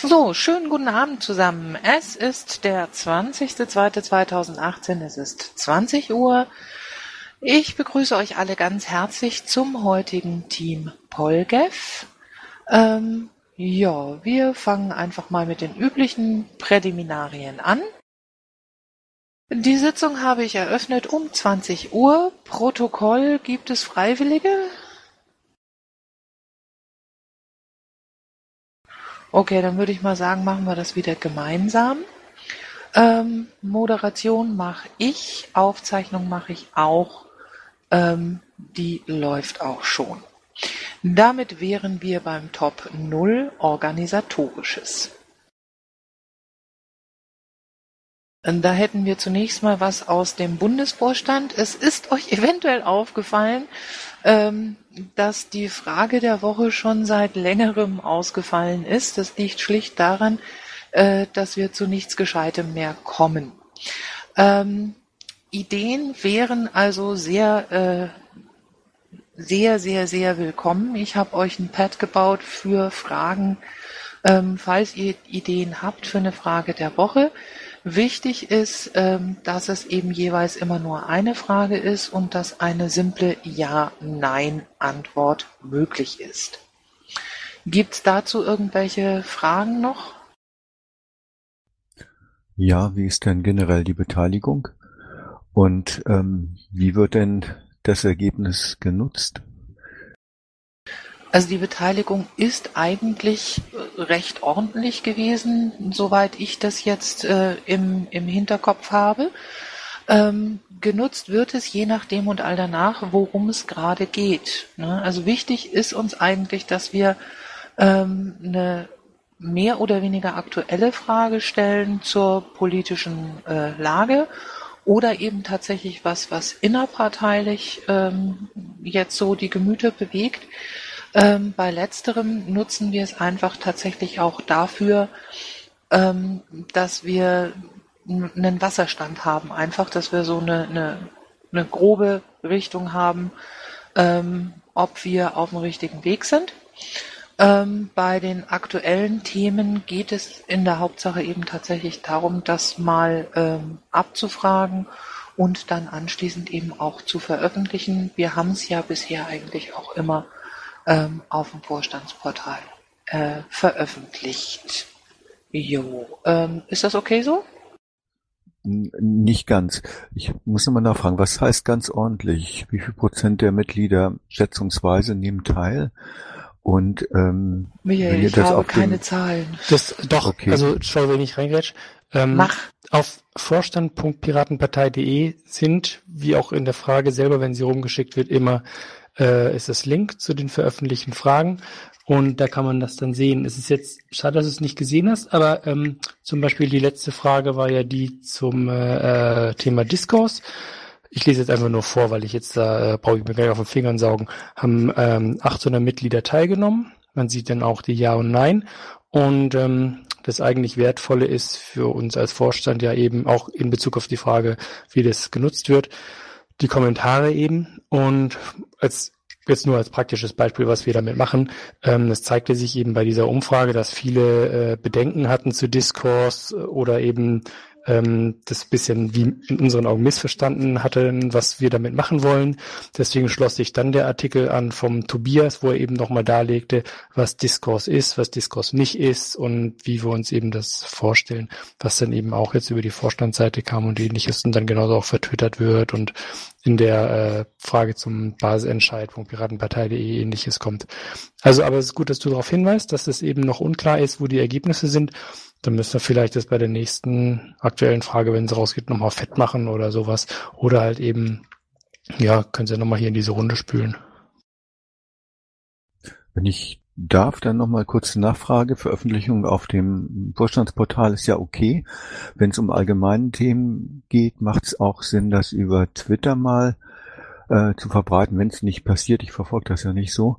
So, schönen guten Abend zusammen. Es ist der 20.02.2018. Es ist 20 Uhr. Ich begrüße euch alle ganz herzlich zum heutigen Team Polgev. Ähm, ja, wir fangen einfach mal mit den üblichen Präliminarien an. Die Sitzung habe ich eröffnet um 20 Uhr. Protokoll gibt es Freiwillige? Okay, dann würde ich mal sagen, machen wir das wieder gemeinsam. Ähm, Moderation mache ich, Aufzeichnung mache ich auch. Ähm, die läuft auch schon. Damit wären wir beim Top 0 Organisatorisches. Da hätten wir zunächst mal was aus dem Bundesvorstand. Es ist euch eventuell aufgefallen, ähm, dass die Frage der Woche schon seit längerem ausgefallen ist. Das liegt schlicht daran, äh, dass wir zu nichts Gescheitem mehr kommen. Ähm, Ideen wären also sehr, äh, sehr, sehr, sehr willkommen. Ich habe euch ein Pad gebaut für Fragen, ähm, falls ihr Ideen habt für eine Frage der Woche. Wichtig ist, ähm, dass es eben jeweils immer nur eine Frage ist und dass eine simple Ja-Nein-Antwort möglich ist. Gibt es dazu irgendwelche Fragen noch? Ja, wie ist denn generell die Beteiligung? Und ähm, wie wird denn das Ergebnis genutzt? Also die Beteiligung ist eigentlich äh, recht ordentlich gewesen, soweit ich das jetzt äh, im, im Hinterkopf habe. Ähm, genutzt wird es je nachdem und all danach, worum es gerade geht. Ne? Also wichtig ist uns eigentlich, dass wir ähm, eine mehr oder weniger aktuelle Frage stellen zur politischen äh, Lage oder eben tatsächlich was, was innerparteilich ähm, jetzt so die Gemüter bewegt. Ähm, bei letzterem nutzen wir es einfach tatsächlich auch dafür, ähm, dass wir einen Wasserstand haben, einfach, dass wir so eine, eine, eine grobe Richtung haben, ähm, ob wir auf dem richtigen Weg sind. Ähm, bei den aktuellen Themen geht es in der Hauptsache eben tatsächlich darum, das mal ähm, abzufragen und dann anschließend eben auch zu veröffentlichen. Wir haben es ja bisher eigentlich auch immer ähm, auf dem Vorstandsportal äh, veröffentlicht. Jo, ähm, ist das okay so? Nicht ganz. Ich muss nochmal nachfragen, was heißt ganz ordentlich? Wie viel Prozent der Mitglieder schätzungsweise nehmen teil? Und ähm, Michael, ich habe keine Zahlen. Das doch, okay. also schau, wenn ich reingrätsch. Ähm, Mach. Auf vorstand.piratenpartei.de sind, wie auch in der Frage selber, wenn sie rumgeschickt wird, immer äh, ist das Link zu den veröffentlichten Fragen und da kann man das dann sehen. Es ist jetzt schade, dass du es nicht gesehen hast, aber ähm, zum Beispiel die letzte Frage war ja die zum äh, Thema Discourse. Ich lese jetzt einfach nur vor, weil ich jetzt da äh, brauche ich mir gleich auf den Fingern saugen. Haben ähm, 800 Mitglieder teilgenommen. Man sieht dann auch die Ja und Nein. Und ähm, das eigentlich Wertvolle ist für uns als Vorstand ja eben auch in Bezug auf die Frage, wie das genutzt wird, die Kommentare eben. Und als jetzt nur als praktisches Beispiel, was wir damit machen. Ähm, es zeigte sich eben bei dieser Umfrage, dass viele äh, Bedenken hatten zu Discourse oder eben ähm, das bisschen wie in unseren Augen missverstanden hatten, was wir damit machen wollen. Deswegen schloss sich dann der Artikel an vom Tobias, wo er eben nochmal darlegte, was Discourse ist, was Discourse nicht ist und wie wir uns eben das vorstellen, was dann eben auch jetzt über die Vorstandsseite kam und ähnliches und dann genauso auch vertwittert wird und in der äh, Frage zum Basisentscheid von Piratenpartei.de ähnliches kommt. Also, aber es ist gut, dass du darauf hinweist, dass es eben noch unklar ist, wo die Ergebnisse sind dann müssen wir vielleicht das bei der nächsten aktuellen Frage, wenn es rausgeht, nochmal fett machen oder sowas. Oder halt eben, ja, können Sie nochmal hier in diese Runde spülen. Wenn ich darf, dann nochmal kurze Nachfrage. Veröffentlichung auf dem Vorstandsportal ist ja okay. Wenn es um allgemeine Themen geht, macht es auch Sinn, das über Twitter mal äh, zu verbreiten, wenn es nicht passiert. Ich verfolge das ja nicht so.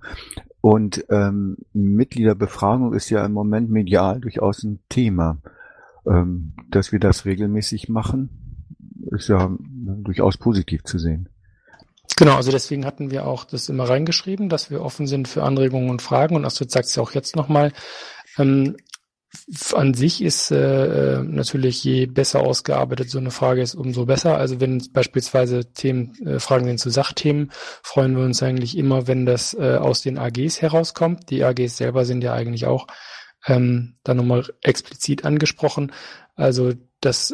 Und ähm, Mitgliederbefragung ist ja im Moment medial durchaus ein Thema. Ähm, dass wir das regelmäßig machen, ist ja durchaus positiv zu sehen. Genau, also deswegen hatten wir auch das immer reingeschrieben, dass wir offen sind für Anregungen und Fragen. Und Astrid sagt es ja auch jetzt nochmal. Ähm, an sich ist äh, natürlich je besser ausgearbeitet so eine Frage ist, umso besser. Also wenn beispielsweise Themen, äh, Fragen sind zu Sachthemen, freuen wir uns eigentlich immer, wenn das äh, aus den AGs herauskommt. Die AGs selber sind ja eigentlich auch ähm, da nochmal explizit angesprochen. Also das,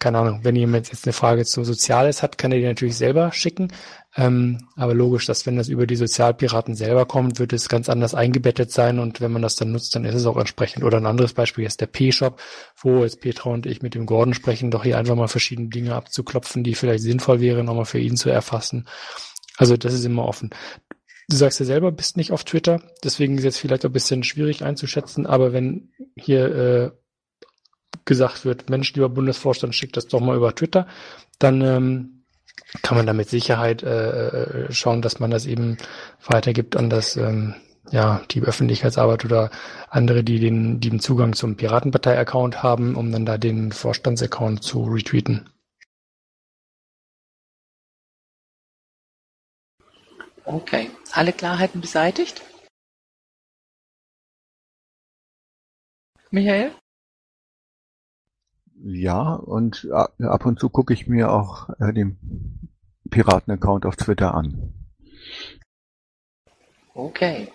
keine Ahnung, wenn jemand jetzt eine Frage zu Soziales hat, kann er die natürlich selber schicken. Ähm, aber logisch, dass wenn das über die Sozialpiraten selber kommt, wird es ganz anders eingebettet sein und wenn man das dann nutzt, dann ist es auch entsprechend. Oder ein anderes Beispiel ist der P-Shop, wo jetzt Petra und ich mit dem Gordon sprechen, doch hier einfach mal verschiedene Dinge abzuklopfen, die vielleicht sinnvoll wäre, nochmal für ihn zu erfassen. Also das ist immer offen. Du sagst ja selber, bist nicht auf Twitter, deswegen ist jetzt vielleicht ein bisschen schwierig einzuschätzen, aber wenn hier äh, gesagt wird, Mensch, lieber Bundesvorstand, schickt das doch mal über Twitter, dann ähm, kann man da mit Sicherheit äh, äh, schauen, dass man das eben weitergibt an das ähm, ja, die Öffentlichkeitsarbeit oder andere, die den, die den Zugang zum Piratenpartei-Account haben, um dann da den Vorstandsaccount zu retweeten. Okay, alle Klarheiten beseitigt? Michael? Ja, und ab und zu gucke ich mir auch äh, den Piraten-Account auf Twitter an. Okay.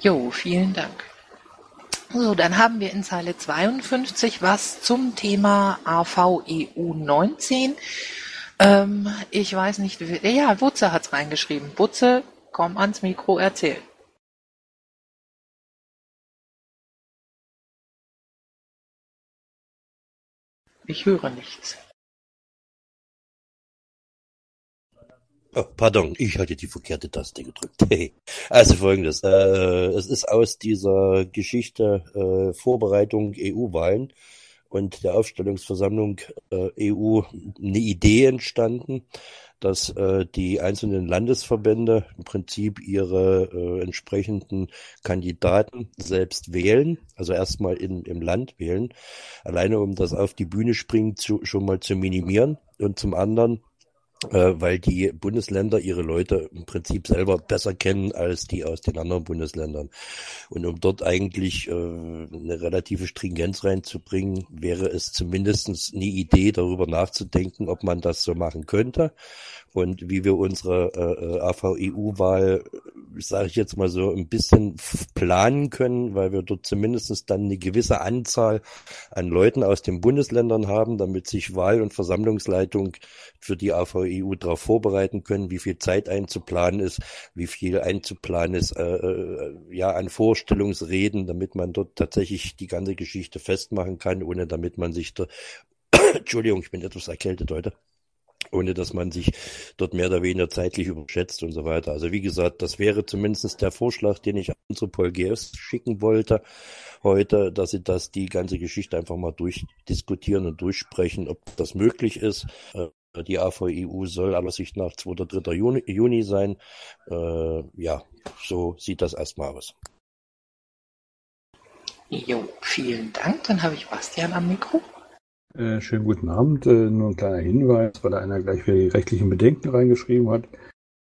Jo, vielen Dank. So, dann haben wir in Zeile 52 was zum Thema AVEU 19. Ähm, ich weiß nicht, ja, Butze hat's reingeschrieben. Butze, komm ans Mikro, erzähl. Ich höre nichts. Oh, pardon, ich hatte die verkehrte Taste gedrückt. Also folgendes, äh, es ist aus dieser Geschichte äh, Vorbereitung EU-Wahlen und der Aufstellungsversammlung äh, EU eine Idee entstanden, dass äh, die einzelnen Landesverbände im Prinzip ihre äh, entsprechenden Kandidaten selbst wählen, also erstmal in, im Land wählen, alleine um das auf die Bühne springen zu, schon mal zu minimieren. Und zum anderen weil die Bundesländer ihre Leute im Prinzip selber besser kennen als die aus den anderen Bundesländern. Und um dort eigentlich äh, eine relative Stringenz reinzubringen, wäre es zumindestens eine Idee, darüber nachzudenken, ob man das so machen könnte und wie wir unsere äh, äh AVEU-Wahl, sage ich jetzt mal so, ein bisschen planen können, weil wir dort zumindestens dann eine gewisse Anzahl an Leuten aus den Bundesländern haben, damit sich Wahl- und Versammlungsleitung für die AVEU darauf vorbereiten können, wie viel Zeit einzuplanen ist, wie viel einzuplanen ist, äh, äh, ja, an Vorstellungsreden, damit man dort tatsächlich die ganze Geschichte festmachen kann, ohne damit man sich da, Entschuldigung, ich bin etwas erkältet heute ohne dass man sich dort mehr oder weniger zeitlich überschätzt und so weiter. Also wie gesagt, das wäre zumindest der Vorschlag, den ich an unsere PolGS schicken wollte heute, dass sie das die ganze Geschichte einfach mal durchdiskutieren und durchsprechen, ob das möglich ist. Äh, die AVEU soll aller Sicht nach 2. oder 3. Juni, Juni sein. Äh, ja, so sieht das erstmal aus. Jo, vielen Dank. Dann habe ich Bastian am Mikro. Äh, schönen guten Abend. Äh, nur ein kleiner Hinweis, weil da einer gleich wieder die rechtlichen Bedenken reingeschrieben hat.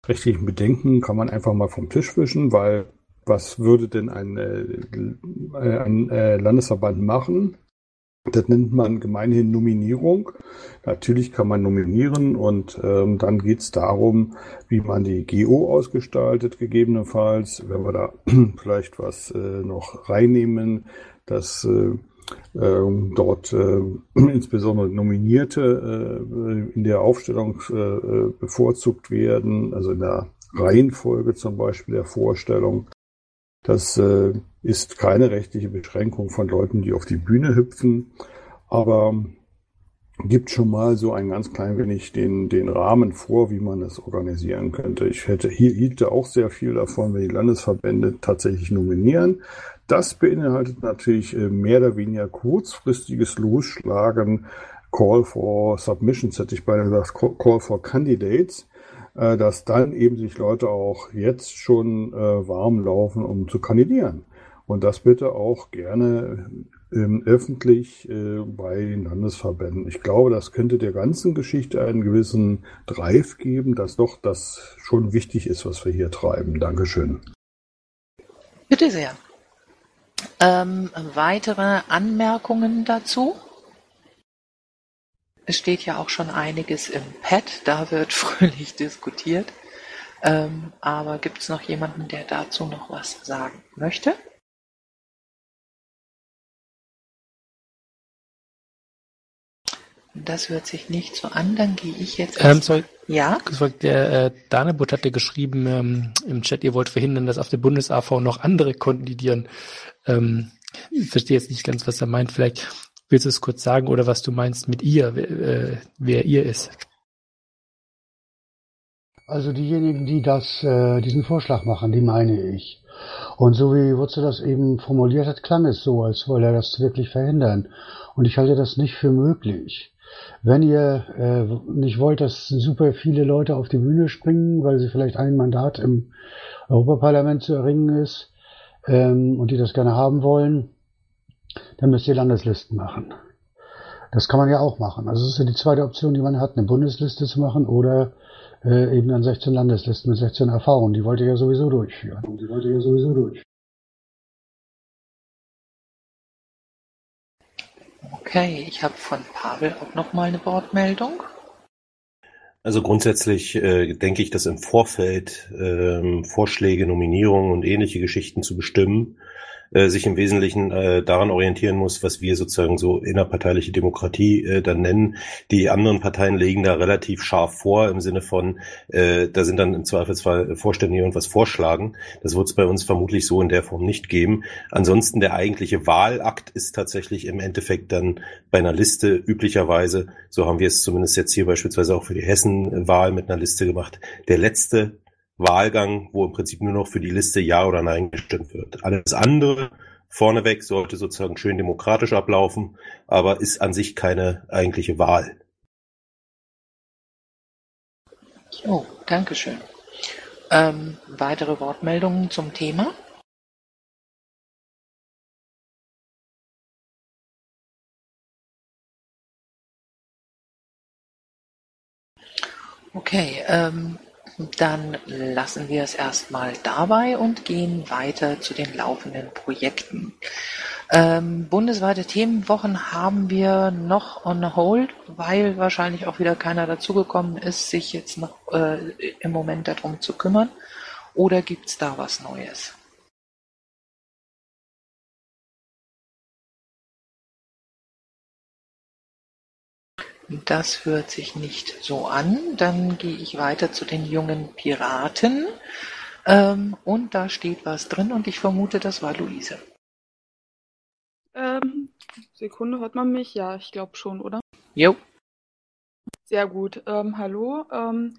Rechtlichen Bedenken kann man einfach mal vom Tisch wischen, weil was würde denn ein, äh, ein äh, Landesverband machen? Das nennt man gemeinhin Nominierung. Natürlich kann man nominieren und ähm, dann geht es darum, wie man die GO ausgestaltet, gegebenenfalls. Wenn wir da vielleicht was äh, noch reinnehmen, dass äh, ähm, dort äh, insbesondere Nominierte äh, in der Aufstellung äh, äh, bevorzugt werden, also in der Reihenfolge zum Beispiel der Vorstellung. Das äh, ist keine rechtliche Beschränkung von Leuten, die auf die Bühne hüpfen, aber gibt schon mal so ein ganz klein wenig den, den Rahmen vor, wie man das organisieren könnte. Ich hätte hier hielte auch sehr viel davon, wenn die Landesverbände tatsächlich nominieren. Das beinhaltet natürlich äh, mehr oder weniger kurzfristiges Losschlagen, Call for Submissions, hätte ich beinahe gesagt, Call for Candidates, äh, dass dann eben sich Leute auch jetzt schon äh, warm laufen, um zu kandidieren. Und das bitte auch gerne ähm, öffentlich bei den Landesverbänden. Ich glaube, das könnte der ganzen Geschichte einen gewissen Drive geben, dass doch das schon wichtig ist, was wir hier treiben. Dankeschön. Bitte sehr. Ähm, weitere Anmerkungen dazu? Es steht ja auch schon einiges im Pad, da wird fröhlich diskutiert. Ähm, aber gibt es noch jemanden, der dazu noch was sagen möchte? Das hört sich nicht so an, dann gehe ich jetzt. Ähm, sorry, ja? Der äh, Danebut hatte geschrieben ähm, im Chat, ihr wollt verhindern, dass auf der Bundes-AV noch andere kandidieren. Ähm, ich verstehe jetzt nicht ganz, was er meint. Vielleicht willst du es kurz sagen oder was du meinst mit ihr, wer, äh, wer ihr ist. Also diejenigen, die das, äh, diesen Vorschlag machen, die meine ich. Und so wie Wurzel das eben formuliert hat, klang es so, als wolle er das wirklich verhindern. Und ich halte das nicht für möglich. Wenn ihr äh, nicht wollt, dass super viele Leute auf die Bühne springen, weil sie vielleicht ein Mandat im Europaparlament zu erringen ist ähm, und die das gerne haben wollen, dann müsst ihr Landeslisten machen. Das kann man ja auch machen. Also das ist ja die zweite Option, die man hat, eine Bundesliste zu machen oder äh, eben dann 16 Landeslisten mit 16 Erfahrungen. Die wollt ihr ja sowieso durchführen. Die wollt ihr ja sowieso durchführen. Okay, ich habe von Pavel auch noch mal eine Wortmeldung. Also grundsätzlich äh, denke ich, dass im Vorfeld ähm, Vorschläge, Nominierungen und ähnliche Geschichten zu bestimmen äh, sich im Wesentlichen äh, daran orientieren muss, was wir sozusagen so innerparteiliche Demokratie äh, dann nennen. Die anderen Parteien legen da relativ scharf vor im Sinne von, äh, da sind dann im Zweifelsfall Vorstände, die irgendwas vorschlagen. Das wird es bei uns vermutlich so in der Form nicht geben. Ansonsten der eigentliche Wahlakt ist tatsächlich im Endeffekt dann bei einer Liste üblicherweise, so haben wir es zumindest jetzt hier beispielsweise auch für die Hessen-Wahl mit einer Liste gemacht, der letzte Wahlgang, wo im Prinzip nur noch für die Liste Ja oder Nein gestimmt wird. Alles andere vorneweg sollte sozusagen schön demokratisch ablaufen, aber ist an sich keine eigentliche Wahl. Oh, danke schön. Ähm, weitere Wortmeldungen zum Thema? Okay, ähm, dann lassen wir es erstmal dabei und gehen weiter zu den laufenden Projekten. Ähm, bundesweite Themenwochen haben wir noch on hold, weil wahrscheinlich auch wieder keiner dazugekommen ist, sich jetzt noch äh, im Moment darum zu kümmern. Oder gibt's da was Neues? Das hört sich nicht so an. Dann gehe ich weiter zu den jungen Piraten. Ähm, und da steht was drin und ich vermute, das war Luise. Ähm, Sekunde, hört man mich? Ja, ich glaube schon, oder? Jo. Sehr gut. Ähm, hallo. Ähm,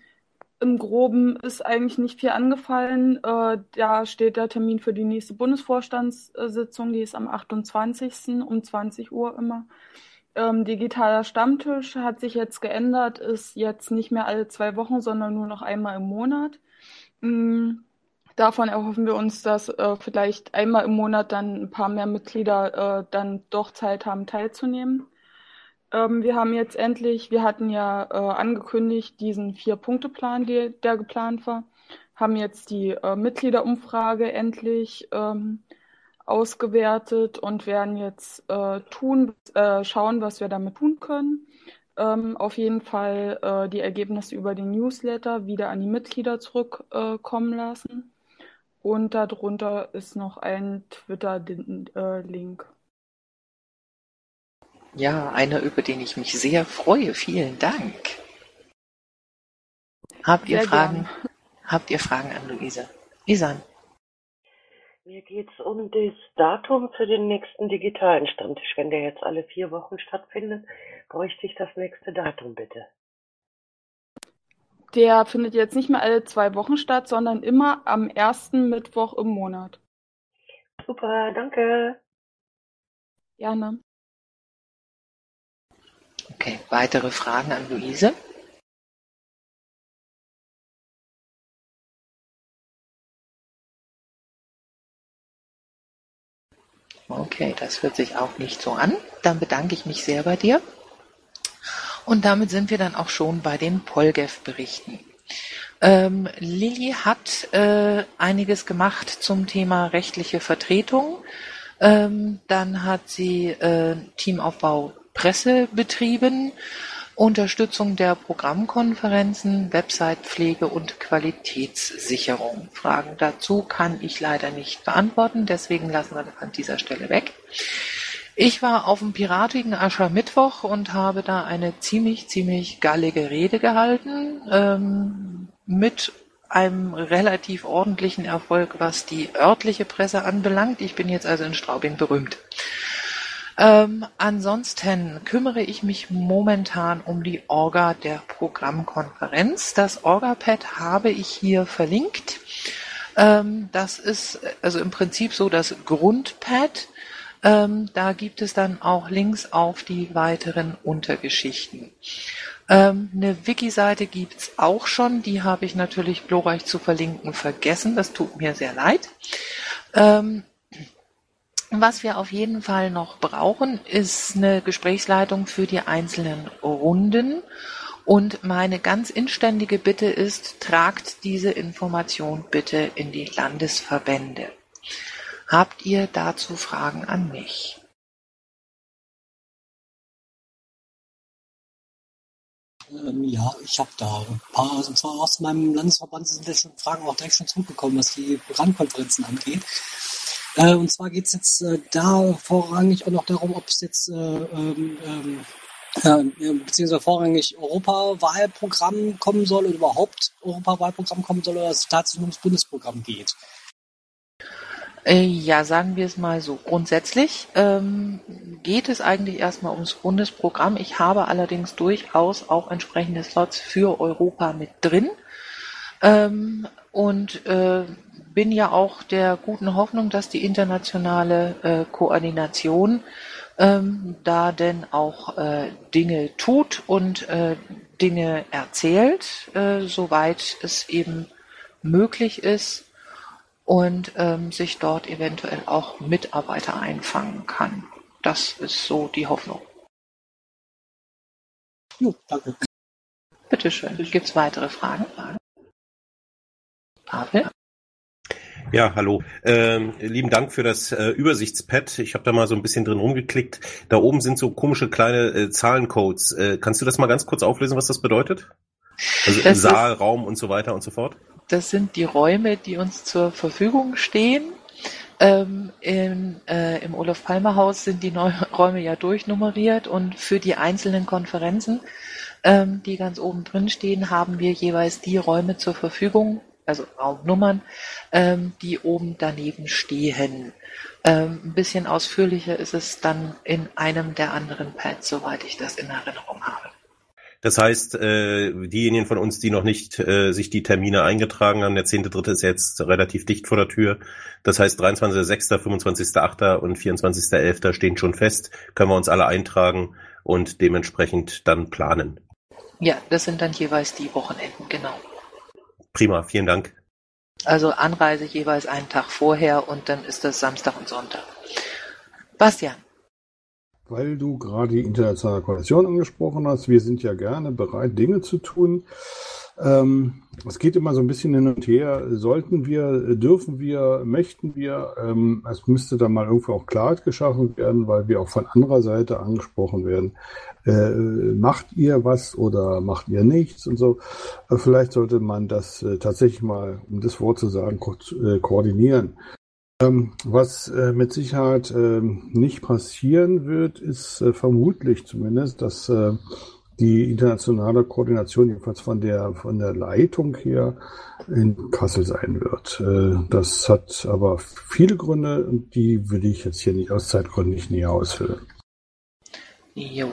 Im Groben ist eigentlich nicht viel angefallen. Äh, da steht der Termin für die nächste Bundesvorstandssitzung. Die ist am 28. um 20 Uhr immer. Ähm, digitaler Stammtisch hat sich jetzt geändert, ist jetzt nicht mehr alle zwei Wochen, sondern nur noch einmal im Monat. Mhm. Davon erhoffen wir uns, dass äh, vielleicht einmal im Monat dann ein paar mehr Mitglieder äh, dann doch Zeit haben, teilzunehmen. Ähm, wir haben jetzt endlich, wir hatten ja äh, angekündigt, diesen Vier-Punkte-Plan, der geplant war, haben jetzt die äh, Mitgliederumfrage endlich ähm, ausgewertet und werden jetzt äh, tun, äh, schauen, was wir damit tun können. Ähm, auf jeden Fall äh, die Ergebnisse über den Newsletter wieder an die Mitglieder zurückkommen lassen. Und darunter ist noch ein Twitter-Link. Ja, einer, über den ich mich sehr freue. Vielen Dank. Habt ihr Fragen? Gern. Habt ihr Fragen an Luise? Isan. Mir geht's um das Datum für den nächsten digitalen Stammtisch. Wenn der jetzt alle vier Wochen stattfindet, bräuchte ich das nächste Datum bitte. Der findet jetzt nicht mehr alle zwei Wochen statt, sondern immer am ersten Mittwoch im Monat. Super, danke. Gerne. Okay, weitere Fragen an Luise? Okay, das hört sich auch nicht so an. Dann bedanke ich mich sehr bei dir. Und damit sind wir dann auch schon bei den Polgef-Berichten. Ähm, Lilly hat äh, einiges gemacht zum Thema rechtliche Vertretung. Ähm, dann hat sie äh, Teamaufbau Presse betrieben, Unterstützung der Programmkonferenzen, Websitepflege und Qualitätssicherung. Fragen dazu kann ich leider nicht beantworten, deswegen lassen wir das an dieser Stelle weg. Ich war auf dem piratigen Aschermittwoch und habe da eine ziemlich, ziemlich gallige Rede gehalten, ähm, mit einem relativ ordentlichen Erfolg, was die örtliche Presse anbelangt. Ich bin jetzt also in Straubing berühmt. Ähm, ansonsten kümmere ich mich momentan um die Orga der Programmkonferenz. Das Orga-Pad habe ich hier verlinkt. Ähm, das ist also im Prinzip so das Grundpad. Ähm, da gibt es dann auch Links auf die weiteren Untergeschichten. Ähm, eine Wiki-Seite gibt's auch schon, die habe ich natürlich glorreich zu verlinken vergessen, das tut mir sehr leid. Ähm, was wir auf jeden Fall noch brauchen, ist eine Gesprächsleitung für die einzelnen Runden. Und meine ganz inständige Bitte ist, tragt diese Information bitte in die Landesverbände. Habt ihr dazu Fragen an mich? Ähm, ja, ich habe da ein paar, und zwar aus meinem Landesverband sind ja schon Fragen auch direkt schon zurückgekommen, was die Programmkonferenzen angeht. Äh, und zwar geht es jetzt äh, da vorrangig auch noch darum, ob es jetzt äh, ähm, ähm, äh, beziehungsweise vorrangig Europawahlprogramm kommen soll oder überhaupt Europawahlprogramm kommen soll oder es tatsächlich ums Bundesprogramm geht. Äh, ja, sagen wir es mal so. Grundsätzlich ähm, geht es eigentlich erstmal ums Bundesprogramm. Ich habe allerdings durchaus auch entsprechende Slots für Europa mit drin. Ähm, und äh, bin ja auch der guten Hoffnung, dass die internationale äh, Koordination ähm, da denn auch äh, Dinge tut und äh, Dinge erzählt, äh, soweit es eben möglich ist und ähm, sich dort eventuell auch Mitarbeiter einfangen kann. Das ist so die Hoffnung. Jo, danke. Bitteschön. Gibt es weitere Fragen? Pavel? Ja, hallo. Ähm, lieben Dank für das äh, Übersichtspad. Ich habe da mal so ein bisschen drin rumgeklickt. Da oben sind so komische kleine äh, Zahlencodes. Äh, kannst du das mal ganz kurz auflesen, was das bedeutet? Also Das Saal, ist- Raum und so weiter und so fort? Das sind die Räume, die uns zur Verfügung stehen. Ähm, in, äh, Im Olaf Palmer Haus sind die Neu Räume ja durchnummeriert und für die einzelnen Konferenzen, ähm, die ganz oben drin stehen, haben wir jeweils die Räume zur Verfügung, also Raumnummern, ähm, die oben daneben stehen. Ähm, ein bisschen ausführlicher ist es dann in einem der anderen Pads, soweit ich das in Erinnerung habe. Das heißt, äh, diejenigen von uns, die noch nicht äh, sich die Termine eingetragen haben, der 10.3. ist jetzt relativ dicht vor der Tür. Das heißt, 23.6., 25.8. und 24.11. stehen schon fest. Können wir uns alle eintragen und dementsprechend dann planen. Ja, das sind dann jeweils die Wochenenden, genau. Prima, vielen Dank. Also Anreise jeweils einen Tag vorher und dann ist das Samstag und Sonntag. Bastian. Weil du gerade die internationale Koalition angesprochen hast, wir sind ja gerne bereit, Dinge zu tun. Ähm, es geht immer so ein bisschen hin und her. Sollten wir, dürfen wir, möchten wir? Ähm, es müsste da mal irgendwo auch Klarheit geschaffen werden, weil wir auch von anderer Seite angesprochen werden. Äh, macht ihr was oder macht ihr nichts und so? Äh, vielleicht sollte man das äh, tatsächlich mal, um das Wort zu sagen, ko äh, koordinieren. Ähm, was äh, mit Sicherheit ähm, nicht passieren wird, ist äh, vermutlich zumindest, dass die internationale Koordination jedenfalls von der von der Leitung her in Kassel sein wird. Äh, das hat aber viele Gründe und die will ich jetzt hier nicht aus Zeitgründen nicht näher ausführen. Jo.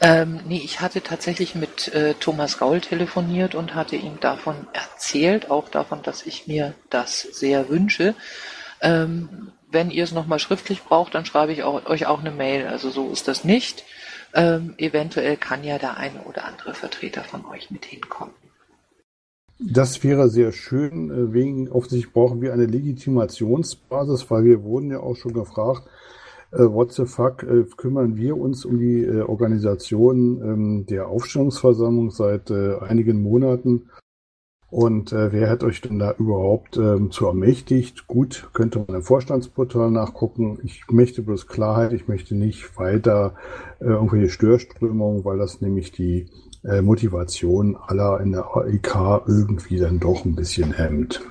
Ähm, nee, ich hatte tatsächlich mit äh, Thomas Gaul telefoniert und hatte ihm davon erzählt, auch davon, dass ich mir das sehr wünsche. Ähm, wenn ihr es nochmal schriftlich braucht, dann schreibe ich auch, euch auch eine Mail. Also so ist das nicht. Ähm, eventuell kann ja der eine oder andere Vertreter von euch mit hinkommen. Das wäre sehr schön. äh, Wegen offensichtlich brauchen wir eine Legitimationsbasis, weil wir wurden ja auch schon gefragt, äh, what the fuck, äh, kümmern wir uns um die äh, Organisation ähm, der Aufstellungsversammlung seit äh, einigen Monaten. Und äh, wer hat euch denn da überhaupt ähm, zu ermächtigt? Gut, könnte man im Vorstandsportal nachgucken. Ich möchte bloß Klarheit, ich möchte nicht weiter äh, irgendwelche Störströmungen, weil das nämlich die äh, Motivation aller in der AIK irgendwie dann doch ein bisschen hemmt.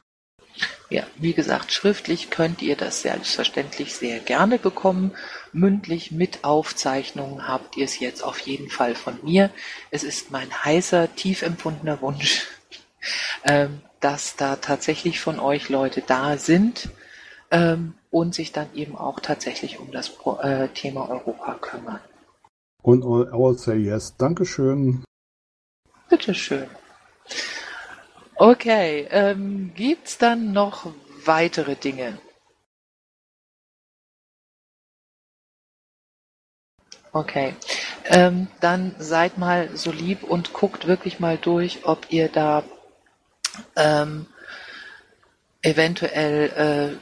Ja, wie gesagt, schriftlich könnt ihr das selbstverständlich sehr gerne bekommen. Mündlich mit Aufzeichnungen habt ihr es jetzt auf jeden Fall von mir. Es ist mein heißer, tief empfundener Wunsch, dass da tatsächlich von euch Leute da sind ähm, und sich dann eben auch tatsächlich um das äh, Thema Europa kümmern. Und I will say yes. Dankeschön. Bitteschön. Okay, ähm, gibt's dann noch weitere Dinge? Okay, ähm, dann seid mal so lieb und guckt wirklich mal durch, ob ihr da ähm, eventuell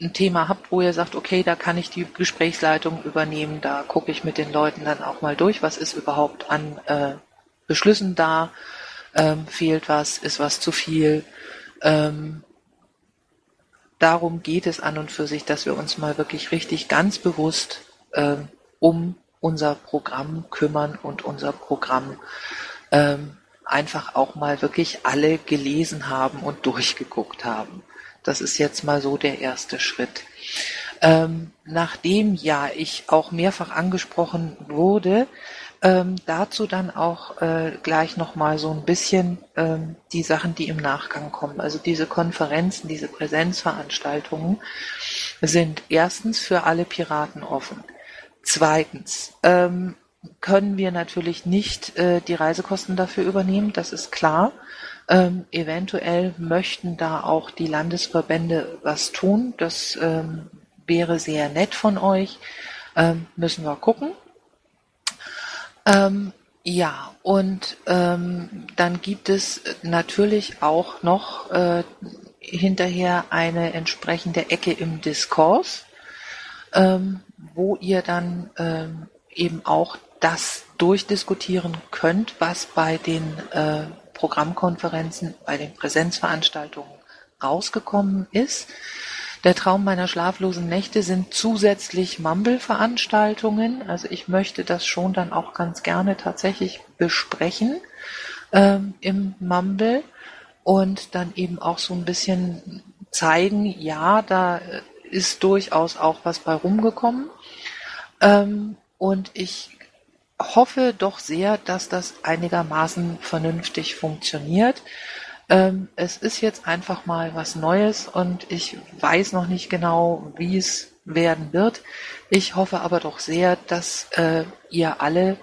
äh, ein Thema habt, wo ihr sagt, okay, da kann ich die Gesprächsleitung übernehmen, da gucke ich mit den Leuten dann auch mal durch, was ist überhaupt an äh, Beschlüssen da, ähm, fehlt was, ist was zu viel. Ähm, darum geht es an und für sich, dass wir uns mal wirklich richtig ganz bewusst ähm, um unser Programm kümmern und unser Programm ähm, einfach auch mal wirklich alle gelesen haben und durchgeguckt haben. Das ist jetzt mal so der erste Schritt. Ähm, nachdem ja ich auch mehrfach angesprochen wurde, ähm, dazu dann auch äh, gleich nochmal so ein bisschen ähm, die Sachen, die im Nachgang kommen. Also diese Konferenzen, diese Präsenzveranstaltungen sind erstens für alle Piraten offen. Zweitens ähm, können wir natürlich nicht äh, die Reisekosten dafür übernehmen, das ist klar. Ähm, eventuell möchten da auch die Landesverbände was tun. Das ähm, wäre sehr nett von euch. Ähm, müssen wir gucken. Ähm, ja, und ähm, dann gibt es natürlich auch noch äh, hinterher eine entsprechende Ecke im Diskurs, ähm, wo ihr dann eben auch das durchdiskutieren könnt, was bei den äh, Programmkonferenzen, bei den Präsenzveranstaltungen rausgekommen ist. Der Traum meiner schlaflosen Nächte sind zusätzlich Mumble-Veranstaltungen. Also ich möchte das schon dann auch ganz gerne tatsächlich besprechen ähm, im Mumble und dann eben auch so ein bisschen zeigen, ja, da ist durchaus auch was bei rumgekommen. Ähm, und ich hoffe doch sehr, dass das einigermaßen vernünftig funktioniert. Ähm, es ist jetzt einfach mal was Neues und ich weiß noch nicht genau, wie es werden wird. Ich hoffe aber doch sehr, dass äh, ihr alle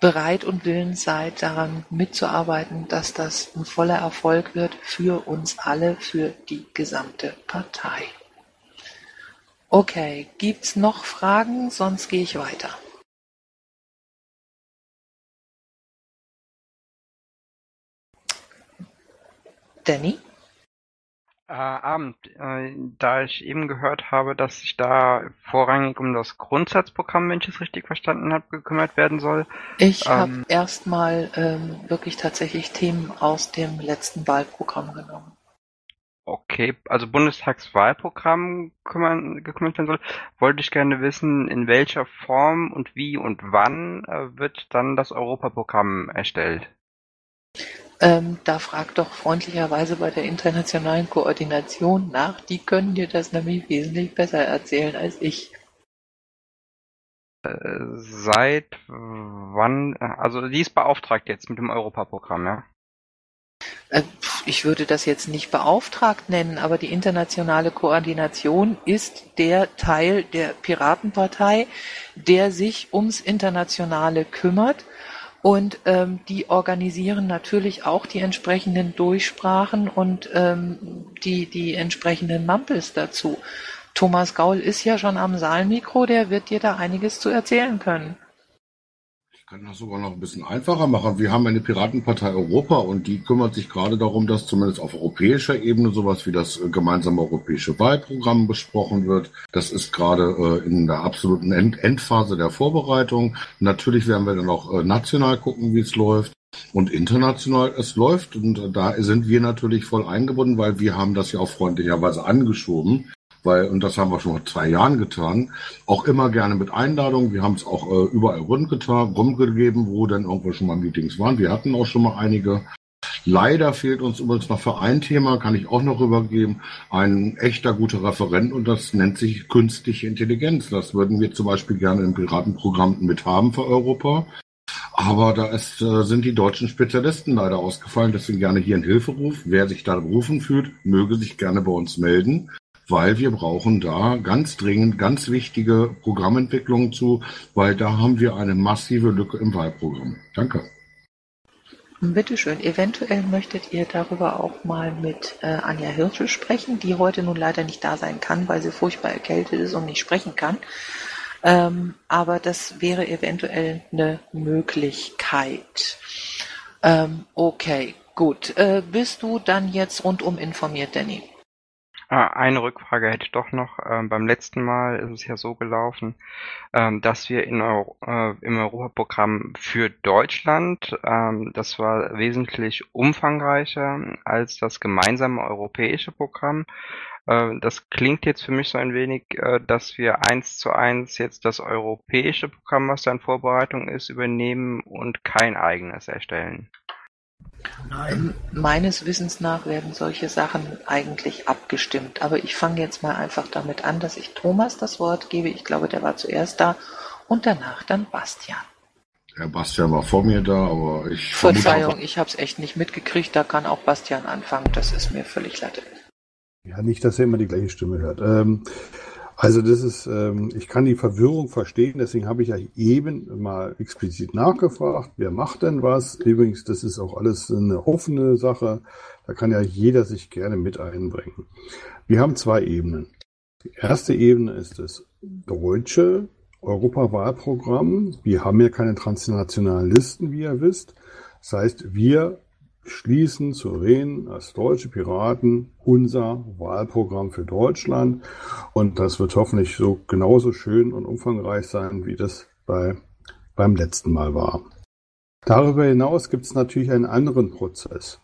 bereit und willens seid, daran mitzuarbeiten, dass das ein voller Erfolg wird für uns alle, für die gesamte Partei. Okay, gibt's noch Fragen? Sonst gehe ich weiter. Danny? Äh, Abend. Äh, da ich eben gehört habe, dass sich da vorrangig um das Grundsatzprogramm, wenn ich es richtig verstanden habe, gekümmert werden soll. Ich ähm, habe erstmal ähm, wirklich tatsächlich Themen aus dem letzten Wahlprogramm genommen. Okay, also Bundestagswahlprogramm kümmern, gekümmert werden soll, wollte ich gerne wissen, in welcher Form und wie und wann äh, wird dann das Europaprogramm erstellt? Ähm, da frag doch freundlicherweise bei der internationalen Koordination nach. Die können dir das nämlich wesentlich besser erzählen als ich. Äh, seit wann? Also die ist beauftragt jetzt mit dem Europaprogramm, ja? Äh, ich würde das jetzt nicht beauftragt nennen, aber die internationale Koordination ist der Teil der Piratenpartei, der sich ums Internationale kümmert und ähm, die organisieren natürlich auch die entsprechenden Durchsprachen und ähm, die, die entsprechenden Mampels dazu. Thomas Gaul ist ja schon am Saalmikro, der wird dir da einiges zu erzählen können kann das sogar noch ein bisschen einfacher machen. Wir haben eine Piratenpartei Europa und die kümmert sich gerade darum, dass zumindest auf europäischer Ebene sowas wie das äh, gemeinsame europäische Wahlprogramm besprochen wird. Das ist gerade äh, in der absoluten End Endphase der Vorbereitung. Natürlich werden wir dann auch äh, national gucken, wie es läuft. Und international, es läuft und da sind wir natürlich voll eingebunden, weil wir haben das ja auch freundlicherweise angeschoben, weil, und das haben wir schon vor zwei Jahren getan, auch immer gerne mit Einladungen. Wir haben es auch äh, überall rundgetan, rumgegeben, wo dann irgendwo schon mal Meetings waren. Wir hatten auch schon mal einige. Leider fehlt uns übrigens noch für ein Thema, kann ich auch noch rübergeben, ein echter guter Referent und das nennt sich künstliche Intelligenz. Das würden wir zum Beispiel gerne im Piratenprogramm mit haben für Europa. Aber da ist, äh, sind die deutschen Spezialisten leider ausgefallen. Deswegen gerne hier ein Hilferuf. Wer sich da berufen fühlt, möge sich gerne bei uns melden, weil wir brauchen da ganz dringend ganz wichtige Programmentwicklungen zu, weil da haben wir eine massive Lücke im Wahlprogramm. Danke. Bitte schön. Eventuell möchtet ihr darüber auch mal mit äh, Anja Hirschel sprechen, die heute nun leider nicht da sein kann, weil sie furchtbar erkältet ist und nicht sprechen kann. Ähm, aber das wäre eventuell eine Möglichkeit. Ähm, okay, gut. Äh, bist du dann jetzt rundum informiert, Danny? Ah, eine Rückfrage hätte ich doch noch. Ähm, beim letzten Mal ist es ja so gelaufen, ähm, dass wir in Euro, äh, im Europaprogramm für Deutschland, ähm, das war wesentlich umfangreicher als das gemeinsame europäische Programm. Äh, das klingt jetzt für mich so ein wenig, äh, dass wir eins zu eins jetzt das europäische Programm, was da in Vorbereitung ist, übernehmen und kein eigenes erstellen. Nein. Meines Wissens nach werden solche Sachen eigentlich abgestimmt. Aber ich fange jetzt mal einfach damit an, dass ich Thomas das Wort gebe. Ich glaube, der war zuerst da. Und danach dann Bastian. Herr Bastian war vor mir da, aber ich. Verzeihung, ich habe es echt nicht mitgekriegt. Da kann auch Bastian anfangen. Das ist mir völlig latte. Ja, nicht, dass er immer die gleiche Stimme hört. Ähm, also das ist, ähm, ich kann die Verwirrung verstehen, deswegen habe ich ja eben mal explizit nachgefragt, wer macht denn was? Übrigens, das ist auch alles eine offene Sache, da kann ja jeder sich gerne mit einbringen. Wir haben zwei Ebenen. Die erste Ebene ist das deutsche Europawahlprogramm. Wir haben ja keine transnationalen Listen, wie ihr wisst. Das heißt, wir schließen souverän als deutsche Piraten unser Wahlprogramm für Deutschland. Und das wird hoffentlich so genauso schön und umfangreich sein, wie das bei, beim letzten Mal war. Darüber hinaus gibt es natürlich einen anderen Prozess.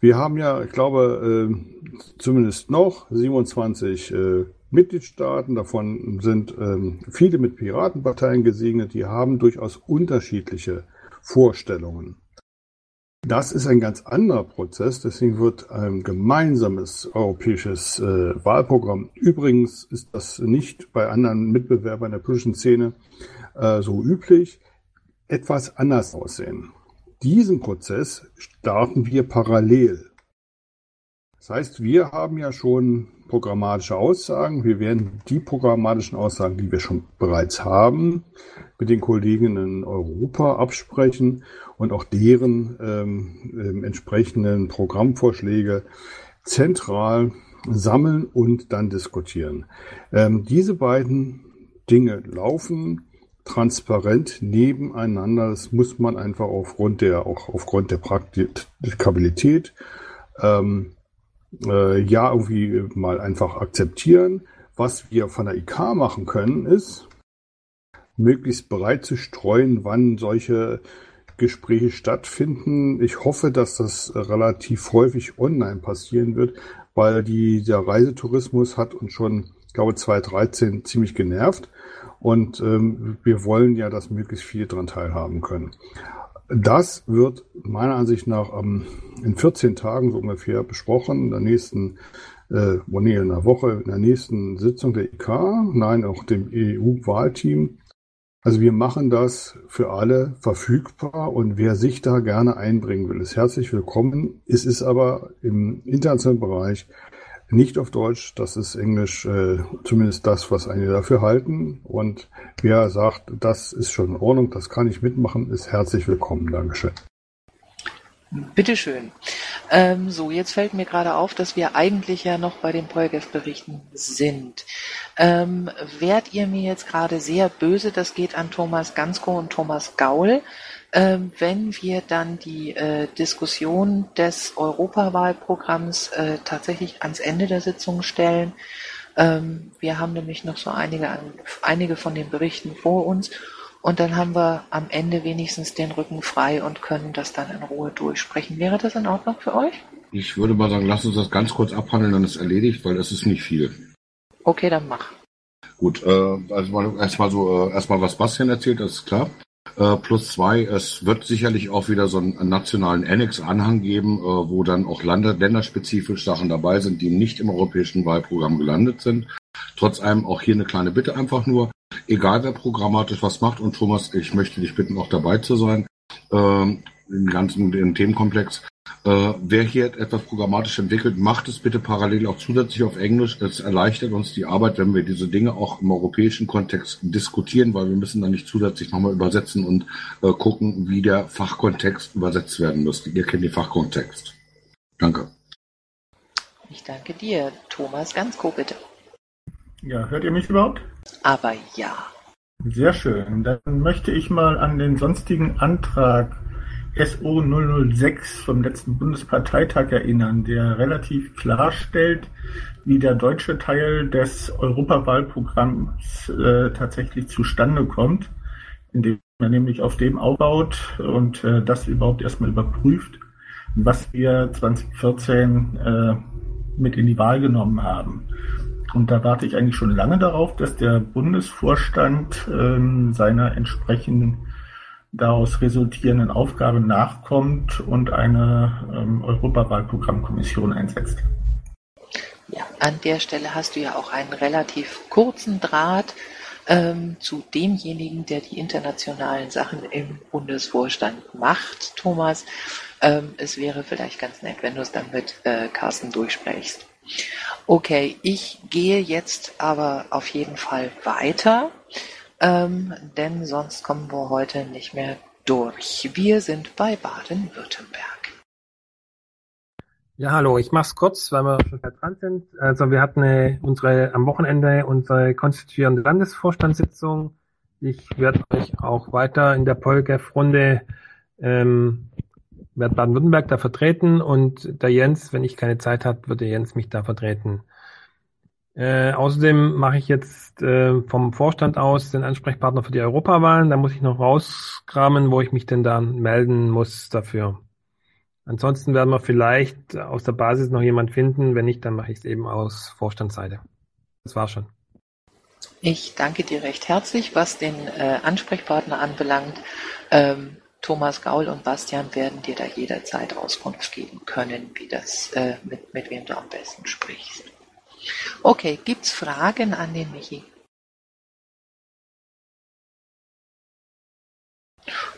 Wir haben ja, ich glaube, äh, zumindest noch 27 äh, Mitgliedstaaten. Davon sind ähm, viele mit Piratenparteien gesegnet. Die haben durchaus unterschiedliche Vorstellungen. Das ist ein ganz anderer Prozess, deswegen wird ein gemeinsames europäisches äh, Wahlprogramm. Übrigens ist das nicht bei anderen Mitbewerbern der politischen Szene äh, so üblich, etwas anders aussehen. Diesen Prozess starten wir parallel. Das heißt, wir haben ja schon programmatische Aussagen. Wir werden die programmatischen Aussagen, die wir schon bereits haben, mit den Kollegen in Europa absprechen und auch deren ähm, entsprechenden Programmvorschläge zentral sammeln und dann diskutieren. Ähm, diese beiden Dinge laufen transparent nebeneinander. Das muss man einfach aufgrund der, auch aufgrund der Praktikabilität ähm, äh, ja irgendwie mal einfach akzeptieren. Was wir von der IK machen können, ist möglichst bereit zu streuen, wann solche Gespräche stattfinden. Ich hoffe, dass das relativ häufig online passieren wird, weil die, der Reisetourismus hat uns schon, ich glaube, 2013 ziemlich genervt. Und ähm, wir wollen ja, dass möglichst viele daran teilhaben können. Das wird meiner Ansicht nach ähm, in 14 Tagen so ungefähr besprochen, in der nächsten, äh, nee, in einer Woche, in der nächsten Sitzung der IK, nein, auch dem EU-Wahlteam. Also wir machen das für alle verfügbar und wer sich da gerne einbringen will, ist herzlich willkommen. Es ist aber im internationalen Bereich nicht auf Deutsch, das ist Englisch, äh, zumindest das, was einige dafür halten. Und wer sagt, das ist schon in Ordnung, das kann ich mitmachen, ist herzlich willkommen. Dankeschön. Bitteschön. Ähm, so, jetzt fällt mir gerade auf, dass wir eigentlich ja noch bei den Polgef-Berichten sind. Ähm, wärt ihr mir jetzt gerade sehr böse, das geht an Thomas Gansko und Thomas Gaul, wenn wir dann die äh, Diskussion des Europawahlprogramms äh, tatsächlich ans Ende der Sitzung stellen. Ähm, wir haben nämlich noch so einige, einige von den Berichten vor uns Und dann haben wir am Ende wenigstens den Rücken frei und können das dann in Ruhe durchsprechen. Wäre das in Ordnung für euch? Ich würde mal sagen, lass uns das ganz kurz abhandeln, dann ist erledigt, weil es ist nicht viel. Okay, dann mach. Gut, äh, also mal, erstmal so, äh, erstmal was Bastian erzählt, das ist klar. Äh, plus zwei, es wird sicherlich auch wieder so einen nationalen Annex-Anhang geben, äh, wo dann auch Lande, länderspezifisch Sachen dabei sind, die nicht im europäischen Wahlprogramm gelandet sind. Trotz allem auch hier eine kleine Bitte einfach nur, egal wer programmatisch was macht und Thomas, ich möchte dich bitten, auch dabei zu sein, ähm, im ganzen im Themenkomplex. Äh, wer hier etwas programmatisch entwickelt, macht es bitte parallel auch zusätzlich auf Englisch. Es erleichtert uns die Arbeit, wenn wir diese Dinge auch im europäischen Kontext diskutieren, weil wir müssen dann nicht zusätzlich nochmal übersetzen und äh, gucken, wie der Fachkontext übersetzt werden müsste. Ihr kennt den Fachkontext. Danke. Ich danke dir. Thomas Gansko, bitte. Ja, hört ihr mich überhaupt? Aber ja. Sehr schön. Dann möchte ich mal an den sonstigen Antrag SO 006 vom letzten Bundesparteitag erinnern, der relativ klarstellt, wie der deutsche Teil des Europawahlprogramms äh, tatsächlich zustande kommt, indem man nämlich auf dem aufbaut und äh, das überhaupt erstmal überprüft, was wir 2014 äh, mit in die Wahl genommen haben. Und da warte ich eigentlich schon lange darauf, dass der Bundesvorstand ähm, seiner entsprechenden daraus resultierenden Aufgabe nachkommt und eine ähm, Europawahlprogrammkommission einsetzt. Ja, an der Stelle hast du ja auch einen relativ kurzen Draht ähm, zu demjenigen, der die internationalen Sachen im Bundesvorstand macht, Thomas. Ähm, es wäre vielleicht ganz nett, wenn du es dann mit äh, Carsten durchsprichst. Okay, ich gehe jetzt aber auf jeden Fall weiter, ähm, denn sonst kommen wir heute nicht mehr durch. Wir sind bei Baden-Württemberg. Ja, hallo, ich mach's kurz, weil wir schon dran sind. Also wir hatten eine, unsere am Wochenende unsere konstituierende Landesvorstandssitzung. Ich werde euch auch weiter in der Polgef-Runde ähm, werde Baden-Württemberg da vertreten und der Jens, wenn ich keine Zeit habe, würde Jens mich da vertreten. Äh, außerdem mache ich jetzt äh, vom Vorstand aus den Ansprechpartner für die Europawahlen. Da muss ich noch rauskramen, wo ich mich denn da melden muss dafür. Ansonsten werden wir vielleicht aus der Basis noch jemand finden. Wenn nicht, dann mache ich es eben aus Vorstandsseite. Das war's schon. Ich danke dir recht herzlich, was den äh, Ansprechpartner anbelangt. Ähm, Thomas Gaul und Bastian werden dir da jederzeit Auskunft geben können, wie das, äh, mit, mit wem du am besten sprichst. Okay, gibt's Fragen an den Michi?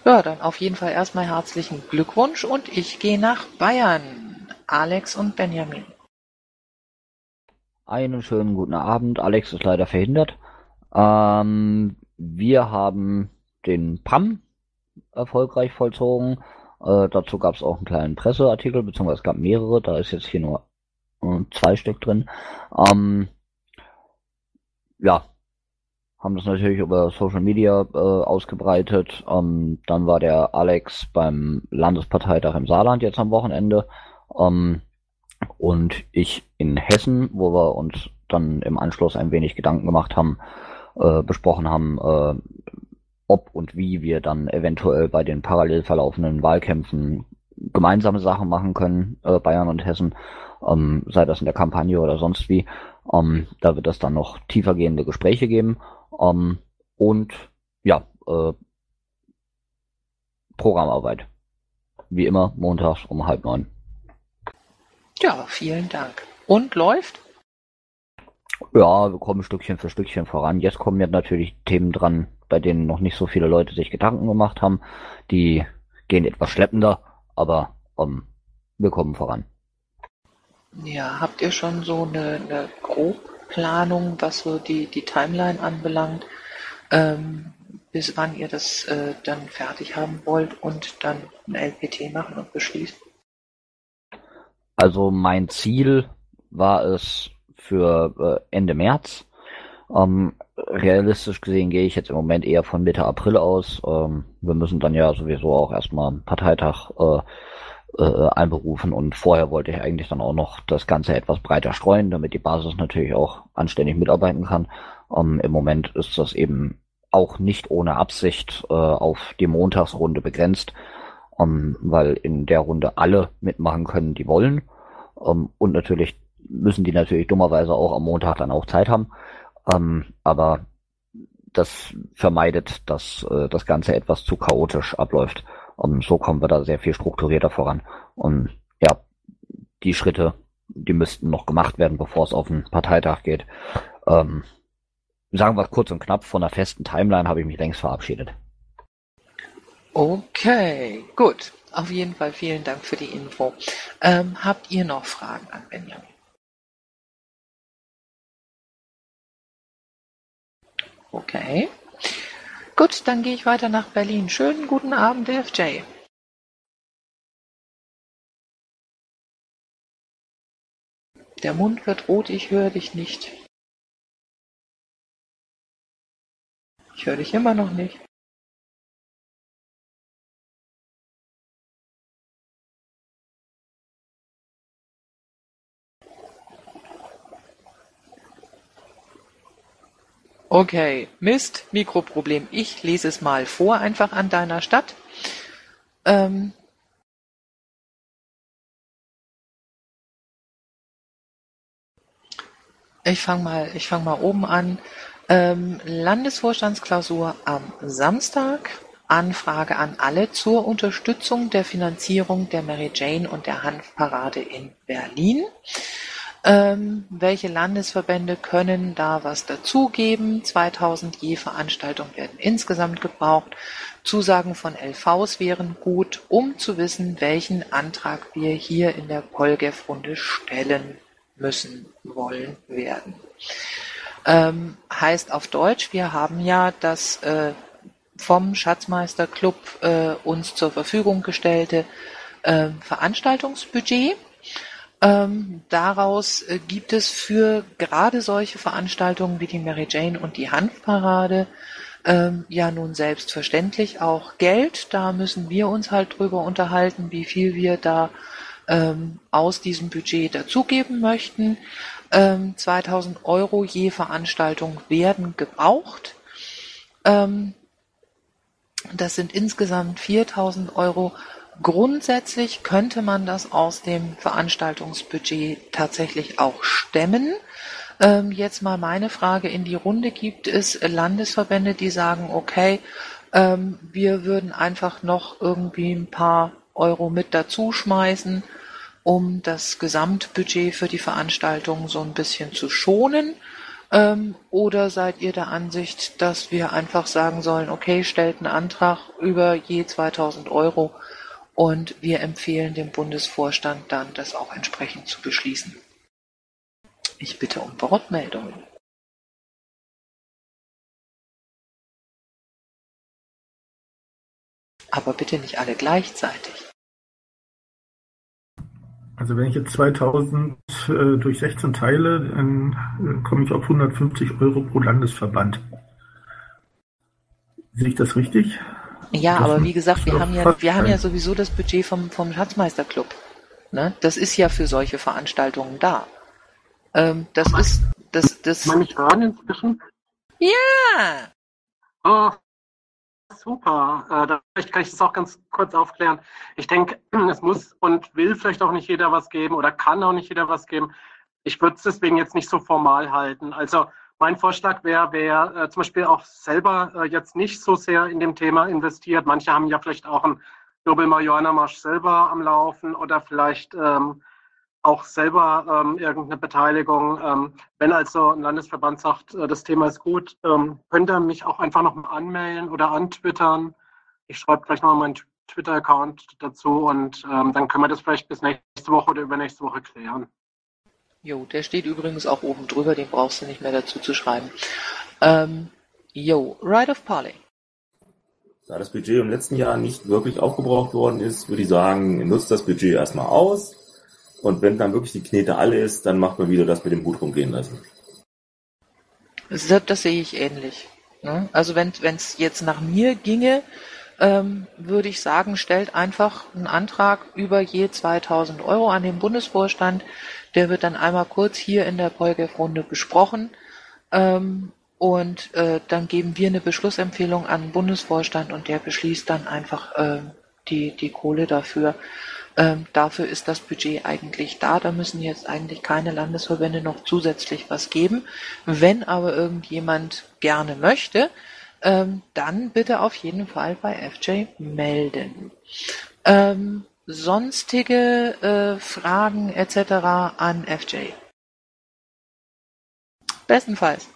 Ja, dann auf jeden Fall erstmal herzlichen Glückwunsch und ich gehe nach Bayern. Alex und Benjamin. Einen schönen guten Abend. Alex ist leider verhindert. Ähm, wir haben den PAM erfolgreich vollzogen. Äh, dazu gab es auch einen kleinen Presseartikel, beziehungsweise es gab mehrere, da ist jetzt hier nur zwei Stück drin. Ähm, ja, haben das natürlich über Social Media äh, ausgebreitet. Ähm, dann war der Alex beim Landesparteitag im Saarland jetzt am Wochenende. Ähm, und ich in Hessen, wo wir uns dann im Anschluss ein wenig Gedanken gemacht haben, äh, besprochen haben, äh, ob und wie wir dann eventuell bei den parallel verlaufenden Wahlkämpfen gemeinsame Sachen machen können, äh, Bayern und Hessen, ähm, sei das in der Kampagne oder sonst wie. Ähm, da wird es dann noch tiefergehende Gespräche geben. Ähm, und ja, äh, Programmarbeit. Wie immer, montags um halb neun. Ja, vielen Dank. Und läuft? Ja, wir kommen Stückchen für Stückchen voran. Jetzt kommen ja natürlich Themen dran, bei denen noch nicht so viele Leute sich Gedanken gemacht haben. Die gehen etwas schleppender, aber um, wir kommen voran. Ja, habt ihr schon so eine, eine Grobplanung, was so die, die Timeline anbelangt, ähm, bis wann ihr das äh, dann fertig haben wollt und dann ein LPT machen und beschließen? Also mein Ziel war es für äh, Ende März. Ähm, realistisch gesehen gehe ich jetzt im Moment eher von Mitte April aus. Ähm, wir müssen dann ja sowieso auch erstmal Parteitag äh, äh, einberufen und vorher wollte ich eigentlich dann auch noch das Ganze etwas breiter streuen, damit die Basis natürlich auch anständig mitarbeiten kann. Ähm, Im Moment ist das eben auch nicht ohne Absicht äh, auf die Montagsrunde begrenzt, ähm, weil in der Runde alle mitmachen können, die wollen. Ähm, und natürlich müssen die natürlich dummerweise auch am Montag dann auch Zeit haben. Ähm, aber das vermeidet, dass äh, das Ganze etwas zu chaotisch abläuft. Und so kommen wir da sehr viel strukturierter voran. Und ja, die Schritte, die müssten noch gemacht werden, bevor es auf den Parteitag geht. Ähm, sagen wir kurz und knapp, von einer festen Timeline habe ich mich längst verabschiedet. Okay, gut. Auf jeden Fall vielen Dank für die Info. Ähm, habt ihr noch Fragen an Benjamin? Okay. Gut, dann gehe ich weiter nach Berlin. Schönen guten Abend, FJ. Der Mund wird rot, ich höre dich nicht. Ich höre dich immer noch nicht. Okay, Mist, Mikroproblem. Ich lese es mal vor, einfach an deiner Stadt. Ähm, ich fange mal, ich fange mal oben an. Ähm, Landesvorstandsklausur am Samstag. Anfrage an alle zur Unterstützung der Finanzierung der Mary Jane und der Hanfparade in Berlin. Ähm, welche Landesverbände können da was dazugeben? 2000 je Veranstaltung werden insgesamt gebraucht. Zusagen von LVs wären gut, um zu wissen, welchen Antrag wir hier in der Polgef-Runde stellen müssen, wollen, werden. Ähm, heißt auf Deutsch, wir haben ja das äh, vom Schatzmeisterclub äh, uns zur Verfügung gestellte äh, Veranstaltungsbudget ähm, daraus äh, gibt es für gerade solche Veranstaltungen wie die Mary Jane und die Hanfparade ähm, ja nun selbstverständlich auch Geld. Da müssen wir uns halt drüber unterhalten, wie viel wir da ähm, aus diesem Budget dazugeben möchten. 2000 ähm, Euro je Veranstaltung werden gebraucht. Ähm, das sind insgesamt 4000 Euro Grundsätzlich könnte man das aus dem Veranstaltungsbudget tatsächlich auch stemmen. Ähm, jetzt mal meine Frage in die Runde. Gibt es Landesverbände, die sagen, okay, ähm, wir würden einfach noch irgendwie ein paar Euro mit dazu schmeißen, um das Gesamtbudget für die Veranstaltung so ein bisschen zu schonen? Ähm, oder seid ihr der Ansicht, dass wir einfach sagen sollen, okay, stellt einen Antrag über je 2000 Euro und wir empfehlen dem Bundesvorstand dann, das auch entsprechend zu beschließen. Ich bitte um Wortmeldungen. Aber bitte nicht alle gleichzeitig. Also wenn ich jetzt 2000 äh, durch 16 teile, dann äh, komme ich auf 150 Euro pro Landesverband. Sehe ich das richtig? Ja, aber wie gesagt, wir haben ja, wir haben ja sowieso das Budget vom, vom Schatzmeisterclub. Ne? Das ist ja für solche Veranstaltungen da. Ähm, das aber ist, das, das. Kann mich hören inzwischen? Ja! Oh, super. Äh, vielleicht kann ich das auch ganz kurz aufklären. Ich denke, es muss und will vielleicht auch nicht jeder was geben oder kann auch nicht jeder was geben. Ich würde es deswegen jetzt nicht so formal halten. Also mein Vorschlag wäre, wer äh, zum Beispiel auch selber äh, jetzt nicht so sehr in dem Thema investiert, manche haben ja vielleicht auch einen Global Marihuana Marsch selber am Laufen oder vielleicht ähm, auch selber ähm, irgendeine Beteiligung. Ähm, wenn also ein Landesverband sagt, äh, das Thema ist gut, ähm, könnt ihr mich auch einfach noch mal anmelden oder antwittern. Ich schreibe gleich noch mal meinen Twitter-Account dazu und ähm, dann können wir das vielleicht bis nächste Woche oder übernächste Woche klären. Jo, der steht übrigens auch oben drüber, den brauchst du nicht mehr dazu zu schreiben. Ähm, jo, Right of Parley. Da das Budget im letzten Jahr nicht wirklich aufgebraucht worden ist, würde ich sagen, nutzt das Budget erstmal aus. Und wenn dann wirklich die Knete alle ist, dann macht man wieder das mit dem Hut rumgehen lassen. Das, das sehe ich ähnlich. Ne? Also wenn es jetzt nach mir ginge, ähm, würde ich sagen, stellt einfach einen Antrag über je 2000 Euro an den Bundesvorstand. Der wird dann einmal kurz hier in der Polgef-Runde besprochen. Ähm, und äh, dann geben wir eine Beschlussempfehlung an den Bundesvorstand und der beschließt dann einfach äh, die, die Kohle dafür. Ähm, dafür ist das Budget eigentlich da. Da müssen jetzt eigentlich keine Landesverbände noch zusätzlich was geben. Wenn aber irgendjemand gerne möchte, ähm, dann bitte auf jeden Fall bei FJ melden. Ähm, sonstige äh, Fragen etc. an FJ. Bestenfalls.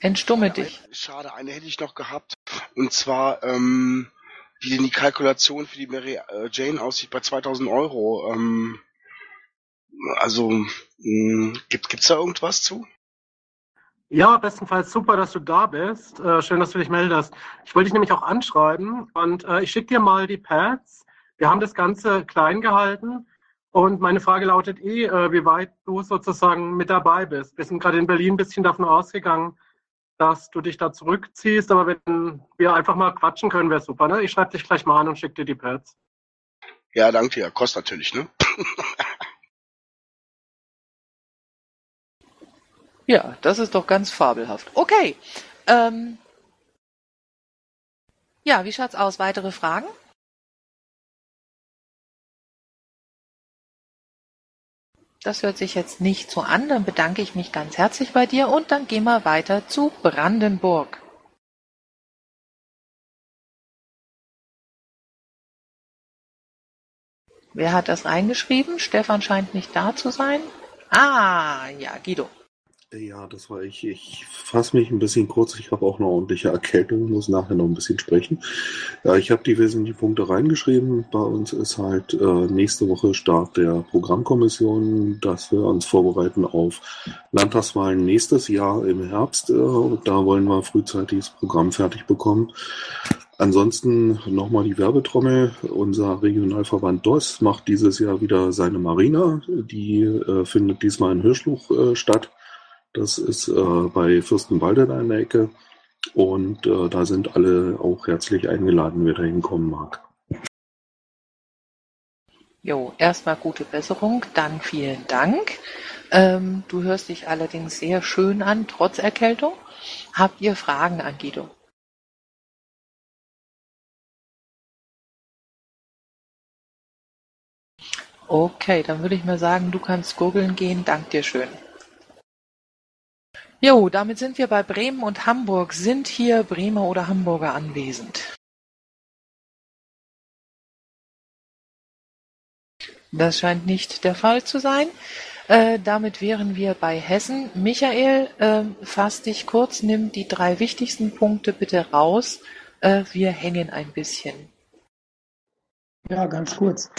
Entstumme dich. Schade, eine hätte ich noch gehabt. Und zwar, ähm, wie denn die Kalkulation für die Mary äh, Jane aussieht bei 2000 Euro. Ähm, also, mh, gibt, gibt's da irgendwas zu? Ja, bestenfalls super, dass du da bist. Äh, schön, dass du dich meldest. Ich wollte dich nämlich auch anschreiben und äh, ich schicke dir mal die Pads. Wir haben das Ganze klein gehalten und meine Frage lautet eh, äh, wie weit du sozusagen mit dabei bist. Wir sind gerade in Berlin ein bisschen davon ausgegangen, dass du dich da zurückziehst, aber wenn wir einfach mal quatschen können, wäre super. Ne? Ich schreibe dich gleich mal an und schicke dir die Pads. Ja, danke dir. Kostet natürlich, ne? Ja, das ist doch ganz fabelhaft. Okay. Ähm, ja, wie schaut's aus? Weitere Fragen? Das hört sich jetzt nicht so an. Dann bedanke ich mich ganz herzlich bei dir und dann gehen wir weiter zu Brandenburg. Wer hat das reingeschrieben? Stefan scheint nicht da zu sein. Ah, ja, Guido. Ja, das war ich. Ich fasse mich ein bisschen kurz. Ich habe auch eine ordentliche Erkältung, muss nachher noch ein bisschen sprechen. Ja, ich habe die wesentlichen Punkte reingeschrieben. Bei uns ist halt äh, nächste Woche Start der Programmkommission, dass wir uns vorbereiten auf Landtagswahlen nächstes Jahr im Herbst. Äh, da wollen wir frühzeitig das Programm fertig bekommen. Ansonsten nochmal die Werbetrommel. Unser Regionalverband DOS macht dieses Jahr wieder seine Marina. Die äh, findet diesmal in Hirschluch äh, statt. Das ist äh, bei Fürstenwalde da in der Ecke. Und äh, da sind alle auch herzlich eingeladen, wer da hinkommen mag. Jo, erstmal gute Besserung, dann vielen Dank. Ähm, du hörst dich allerdings sehr schön an, trotz Erkältung. Habt ihr Fragen an Guido? Okay, dann würde ich mal sagen, du kannst gurgeln gehen. Dank dir schön. Jo, damit sind wir bei Bremen und Hamburg. Sind hier Bremer oder Hamburger anwesend? Das scheint nicht der Fall zu sein. Äh, damit wären wir bei Hessen. Michael, äh, fass dich kurz, nimm die drei wichtigsten Punkte bitte raus. Äh, wir hängen ein bisschen. Ja, ganz kurz.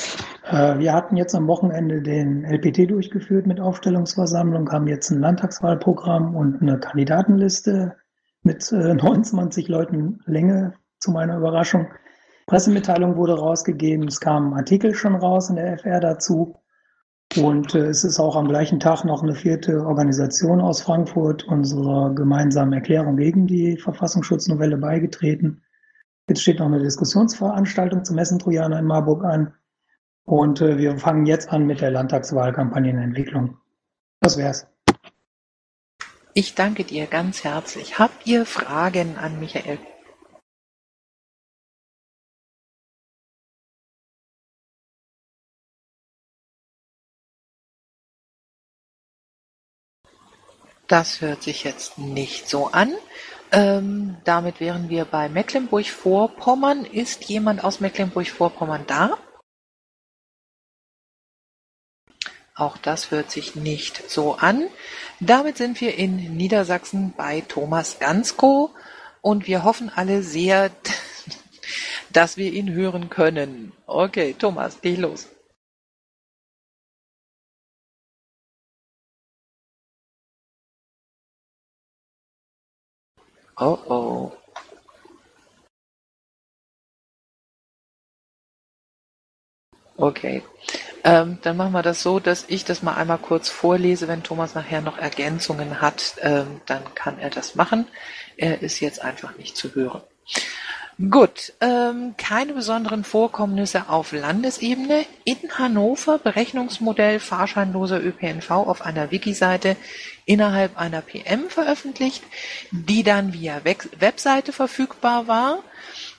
Äh, wir hatten jetzt am Wochenende den LPT durchgeführt mit Aufstellungsversammlung, haben jetzt ein Landtagswahlprogramm und eine Kandidatenliste mit 29 äh, Leuten Länge zu meiner Überraschung. Pressemitteilung wurde rausgegeben, es kam ein Artikel schon raus in der FR dazu. Und äh, es ist auch am gleichen Tag noch eine vierte Organisation aus Frankfurt unserer gemeinsamen Erklärung gegen die Verfassungsschutznovelle beigetreten. Jetzt steht noch eine Diskussionsveranstaltung zum Messentrojaner in Marburg an. Und äh, wir fangen jetzt an mit der Landtagswahlkampagnenentwicklung. Das wär's. Ich danke dir ganz herzlich. Habt ihr Fragen an Michael? Das hört sich jetzt nicht so an. Ähm, damit wären wir bei Mecklenburg-Vorpommern. Ist jemand aus Mecklenburg-Vorpommern da? Auch das hört sich nicht so an. Damit sind wir in Niedersachsen bei Thomas Gansko und wir hoffen alle sehr, dass wir ihn hören können. Okay, Thomas, geh los. Oh oh. Okay. Ähm, dann machen wir das so, dass ich das mal einmal kurz vorlese. Wenn Thomas nachher noch Ergänzungen hat, ähm, dann kann er das machen. Er ist jetzt einfach nicht zu hören. Gut, ähm, keine besonderen Vorkommnisse auf Landesebene. In Hannover Berechnungsmodell fahrscheinloser ÖPNV auf einer Wiki-Seite innerhalb einer PM veröffentlicht, die dann via Web Webseite verfügbar war,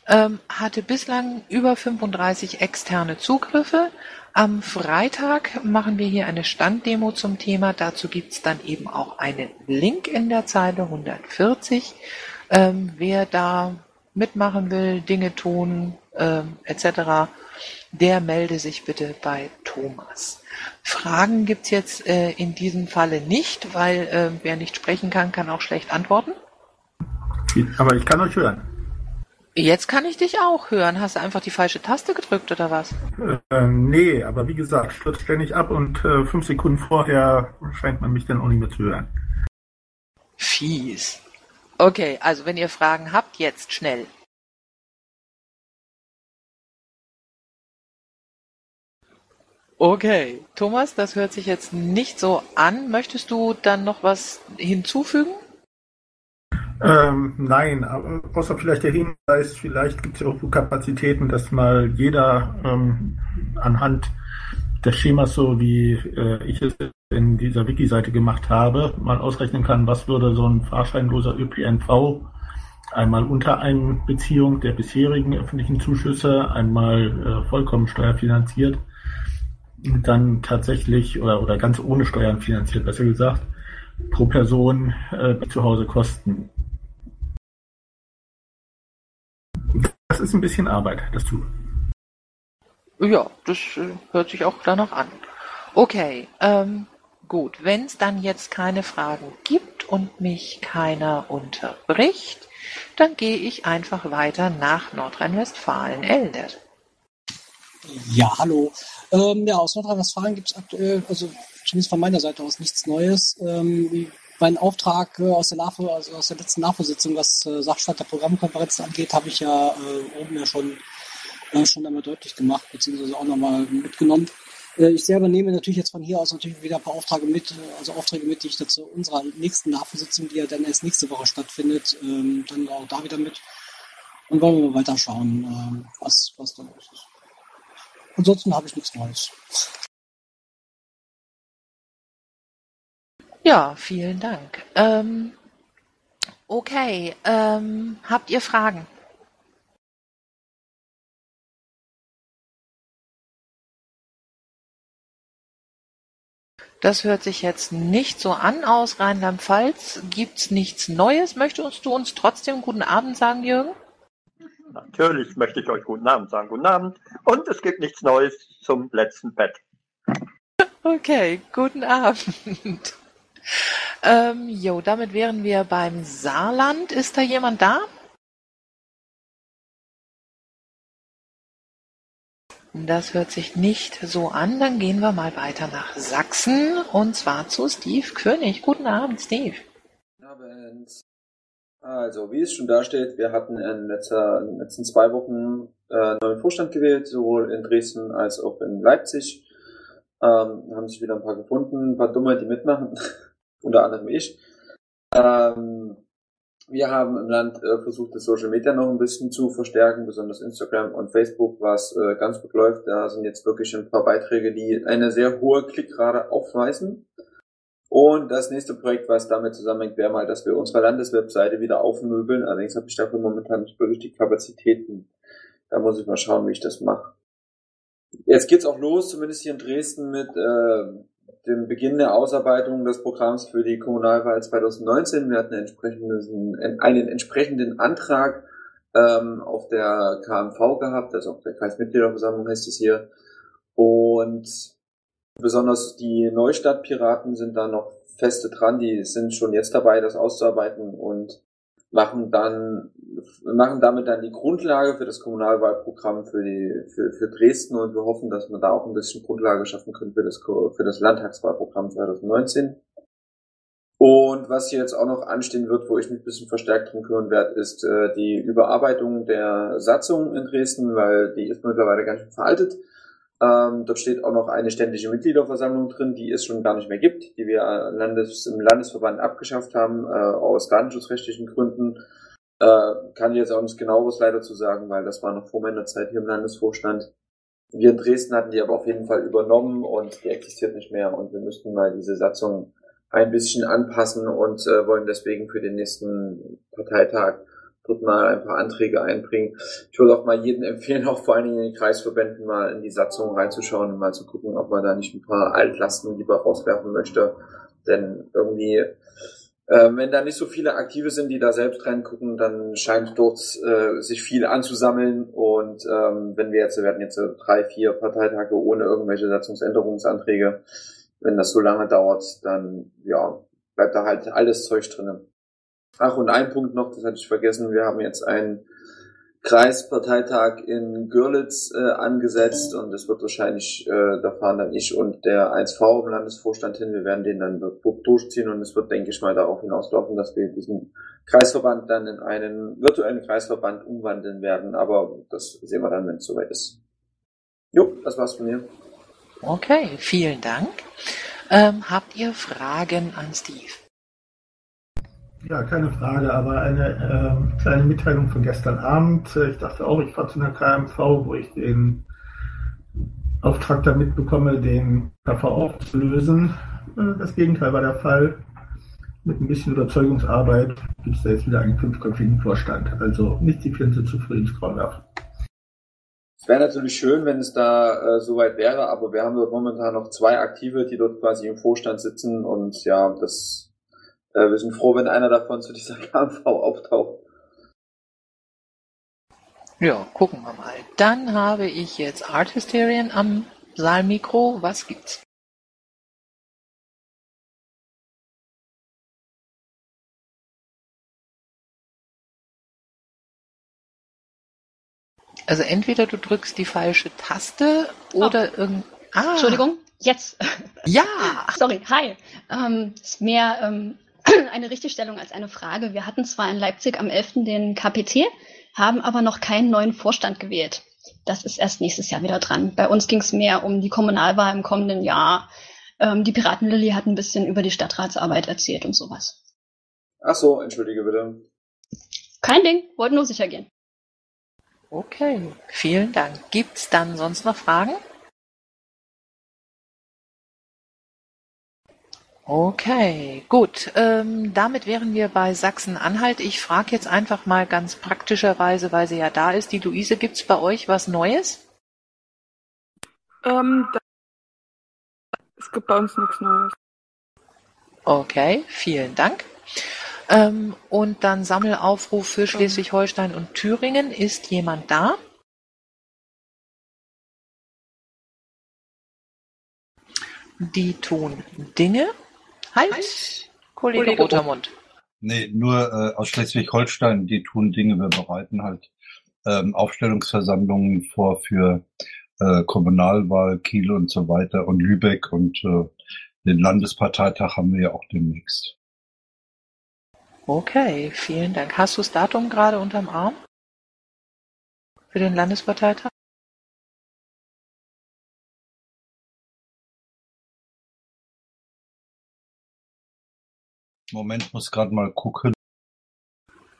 ähm, hatte bislang über 35 externe Zugriffe. Am Freitag machen wir hier eine Standdemo zum Thema. Dazu gibt's dann eben auch einen Link in der Zeile 140. Ähm, wer da mitmachen will, Dinge tun ähm, etc., der melde sich bitte bei Thomas. Fragen gibt's jetzt äh, in diesem Falle nicht, weil äh, wer nicht sprechen kann, kann auch schlecht antworten. Aber ich kann euch hören. Jetzt kann ich dich auch hören. Hast du einfach die falsche Taste gedrückt oder was? Ähm, nee, aber wie gesagt, stürzt ständig ab und äh, fünf Sekunden vorher scheint man mich dann auch nicht mehr zu hören. Fies. Okay, also wenn ihr Fragen habt, jetzt schnell. Okay, Thomas, das hört sich jetzt nicht so an. Möchtest du dann noch was hinzufügen? Ähm, nein, aber außer vielleicht der Hinweis, vielleicht gibt es ja auch so Kapazitäten, dass mal jeder ähm, anhand des Schemas, so wie äh, ich es in dieser Wiki-Seite gemacht habe, mal ausrechnen kann, was würde so ein fahrscheinloser ÖPNV einmal unter Einbeziehung der bisherigen öffentlichen Zuschüsse, einmal äh, vollkommen steuerfinanziert, dann tatsächlich oder, oder ganz ohne Steuern finanziert, besser gesagt, pro Person äh, zu Hause kosten. Das ist ein bisschen Arbeit, das zu. Ja, das äh, hört sich auch danach an. Okay, ähm, gut. Wenn es dann jetzt keine Fragen gibt und mich keiner unterbricht, dann gehe ich einfach weiter nach Nordrhein-Westfalen. Eldert. Ja, hallo. Ähm, ja, aus Nordrhein-Westfalen gibt es aktuell, also zumindest von meiner Seite aus, nichts Neues. Ähm, mein Auftrag äh, aus der NAFO, also aus der letzten NAFO-Sitzung, was äh, Sachstand der Programmkonferenz angeht, habe ich ja äh, oben ja schon, schon einmal deutlich gemacht, beziehungsweise auch nochmal mitgenommen. Äh, ich selber nehme natürlich jetzt von hier aus natürlich wieder ein paar Aufträge mit, äh, also Aufträge mit, die ich dazu unserer nächsten NAFO-Sitzung, die ja dann erst nächste Woche stattfindet, ähm, dann auch da wieder mit. Und wollen wir mal weiter schauen, ähm, was, was da los ist. Ansonsten habe ich nichts Neues. Ja, vielen Dank. Ähm, okay, ähm, habt ihr Fragen? Das hört sich jetzt nicht so an aus Rheinland-Pfalz. Gibt's nichts Neues? Möchtest du uns trotzdem guten Abend sagen, Jürgen? Natürlich möchte ich euch guten Abend sagen. Guten Abend. Und es gibt nichts Neues zum letzten Bett. Okay, guten Abend. Ähm, jo, damit wären wir beim Saarland. Ist da jemand da? Das hört sich nicht so an. Dann gehen wir mal weiter nach Sachsen und zwar zu Steve König. Guten Abend, Steve. Guten Abend. Also, wie es schon da steht, wir hatten in, letzter, in den letzten zwei Wochen äh, neuen Vorstand gewählt, sowohl in Dresden als auch in Leipzig. Ähm, haben sich wieder ein paar gefunden, ein paar Dumme, die mitmachen, unter anderem ich. Ähm, wir haben im Land äh, versucht, das Social Media noch ein bisschen zu verstärken, besonders Instagram und Facebook, was äh, ganz gut läuft. Da sind jetzt wirklich ein paar Beiträge, die eine sehr hohe Klickrate aufweisen. Und das nächste Projekt, was damit zusammenhängt, wäre mal, dass wir unsere Landeswebseite wieder aufmöbeln. Allerdings habe ich dafür momentan nicht wirklich die Kapazitäten. Da muss ich mal schauen, wie ich das mache. Jetzt geht's auch los, zumindest hier in Dresden, mit äh, dem Beginn der Ausarbeitung des Programms für die Kommunalwahl 2019. Wir hatten einen, einen entsprechenden Antrag ähm, auf der KMV gehabt, also auf der Kreismitgliederversammlung heißt es hier. Und Besonders die Neustadtpiraten sind da noch feste dran, die sind schon jetzt dabei, das auszuarbeiten und machen dann, machen damit dann die Grundlage für das Kommunalwahlprogramm für die, für, für Dresden und wir hoffen, dass wir da auch ein bisschen Grundlage schaffen können für das, für das Landtagswahlprogramm 2019. Und was hier jetzt auch noch anstehen wird, wo ich mich ein bisschen verstärkt drum kümmern werde, ist äh, die Überarbeitung der Satzung in Dresden, weil die ist mittlerweile ganz schön veraltet. Ähm, dort steht auch noch eine ständige Mitgliederversammlung drin, die es schon gar nicht mehr gibt, die wir Landes, im Landesverband abgeschafft haben, äh, aus datenschutzrechtlichen Gründen. Äh, kann ich jetzt auch nicht genau was leider zu sagen, weil das war noch vor meiner Zeit hier im Landesvorstand. Wir in Dresden hatten die aber auf jeden Fall übernommen und die existiert nicht mehr und wir müssten mal diese Satzung ein bisschen anpassen und äh, wollen deswegen für den nächsten Parteitag dort mal ein paar Anträge einbringen. Ich würde auch mal jedem empfehlen, auch vor allen Dingen in den Kreisverbänden mal in die Satzung reinzuschauen und mal zu gucken, ob man da nicht ein paar Altlasten lieber rauswerfen möchte. Denn irgendwie, äh, wenn da nicht so viele Aktive sind, die da selbst reingucken, dann scheint dort äh, sich viel anzusammeln. Und ähm, wenn wir jetzt, wir hatten jetzt drei, vier Parteitage ohne irgendwelche Satzungsänderungsanträge, wenn das so lange dauert, dann ja, bleibt da halt alles Zeug drinnen. Ach, und ein Punkt noch, das hatte ich vergessen, wir haben jetzt einen Kreisparteitag in Görlitz äh, angesetzt und es wird wahrscheinlich, äh, da fahren dann ich und der 1V im Landesvorstand hin, wir werden den dann durchziehen und es wird, denke ich mal, darauf hinauslaufen, dass wir diesen Kreisverband dann in einen virtuellen Kreisverband umwandeln werden, aber das sehen wir dann, wenn es soweit ist. Jo, das war's von mir. Okay, vielen Dank. Ähm, habt ihr Fragen an Steve? Ja, keine Frage, aber eine ähm, kleine Mitteilung von gestern Abend. Ich dachte auch, ich fahre zu einer KMV, wo ich den Auftrag damit bekomme, den KV aufzulösen. Äh, Das Gegenteil war der Fall. Mit ein bisschen Überzeugungsarbeit gibt es da jetzt wieder einen fünfköpfigen Vorstand. Also nicht die Flinte zu früh ins Korn werfen. Es wäre natürlich schön, wenn es da äh, soweit wäre, aber wir haben dort momentan noch zwei Aktive, die dort quasi im Vorstand sitzen und ja, das äh, wir sind froh, wenn einer davon zu dieser KMV auftaucht. Ja, gucken wir mal. Dann habe ich jetzt Art Hysterian am Saalmikro. Was gibt's? Also entweder du drückst die falsche Taste oder irgend. Ah, Entschuldigung, jetzt. Ja. Sorry, hi. Ähm, ist mehr ähm, eine Richtigstellung als eine Frage. Wir hatten zwar in Leipzig am 11. den KPT, haben aber noch keinen neuen Vorstand gewählt. Das ist erst nächstes Jahr wieder dran. Bei uns ging es mehr um die Kommunalwahl im kommenden Jahr. Ähm, die Piratenlilly hat ein bisschen über die Stadtratsarbeit erzählt und sowas. Ach so, entschuldige bitte. Kein Ding, wollten nur sicher gehen. Okay, vielen Dank. Gibt's dann sonst noch Fragen? Okay, gut. Ähm, damit wären wir bei Sachsen-Anhalt. Ich frage jetzt einfach mal ganz praktischerweise, weil sie ja da ist. Die Luise, gibt's bei euch was Neues? Ähm, es gibt bei uns nichts Neues. Okay, vielen Dank. Ähm, und dann Sammelaufruf für Schleswig-Holstein und Thüringen. Ist jemand da? Die tun Dinge. Halt, Kollege, Kollege Rotermund. Nee, nur äh, aus Schleswig-Holstein, die tun Dinge, wir bereiten halt ähm, Aufstellungsversammlungen vor für äh, Kommunalwahl, Kiel und so weiter und Lübeck und äh, den Landesparteitag haben wir ja auch demnächst. Okay, vielen Dank. Hast du das Datum gerade unterm Arm? Für den Landesparteitag? Moment, muss gerade mal gucken.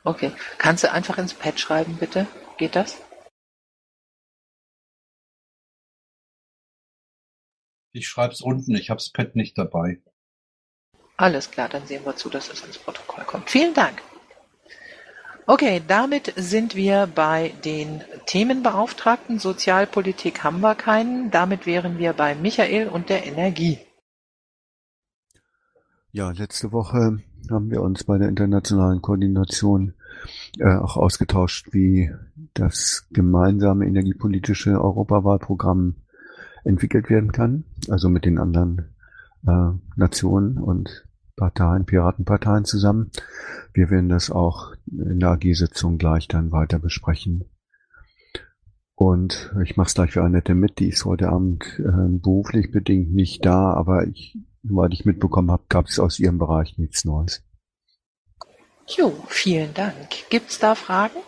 Okay. Kannst du einfach ins Pad schreiben, bitte? Geht das? Ich schreib's unten, ich hab's Pad nicht dabei. Alles klar, dann sehen wir zu, dass es ins Protokoll kommt. Vielen Dank. Okay, damit sind wir bei den Themenbeauftragten. Sozialpolitik haben wir keinen. Damit wären wir bei Michael und der Energie. Ja, letzte Woche haben wir uns bei der internationalen Koordination äh, auch ausgetauscht, wie das gemeinsame energiepolitische Europawahlprogramm entwickelt werden kann, also mit den anderen äh, Nationen und Parteien, Piratenparteien zusammen. Wir werden das auch in der AG-Sitzung gleich dann weiter besprechen. Und ich mache es gleich für Annette mit, die ist heute Abend äh, beruflich bedingt nicht da, aber ich, soweit ich mitbekommen habe, gab es aus ihrem Bereich nichts Neues. Jo, vielen Dank. Gibt's da Fragen?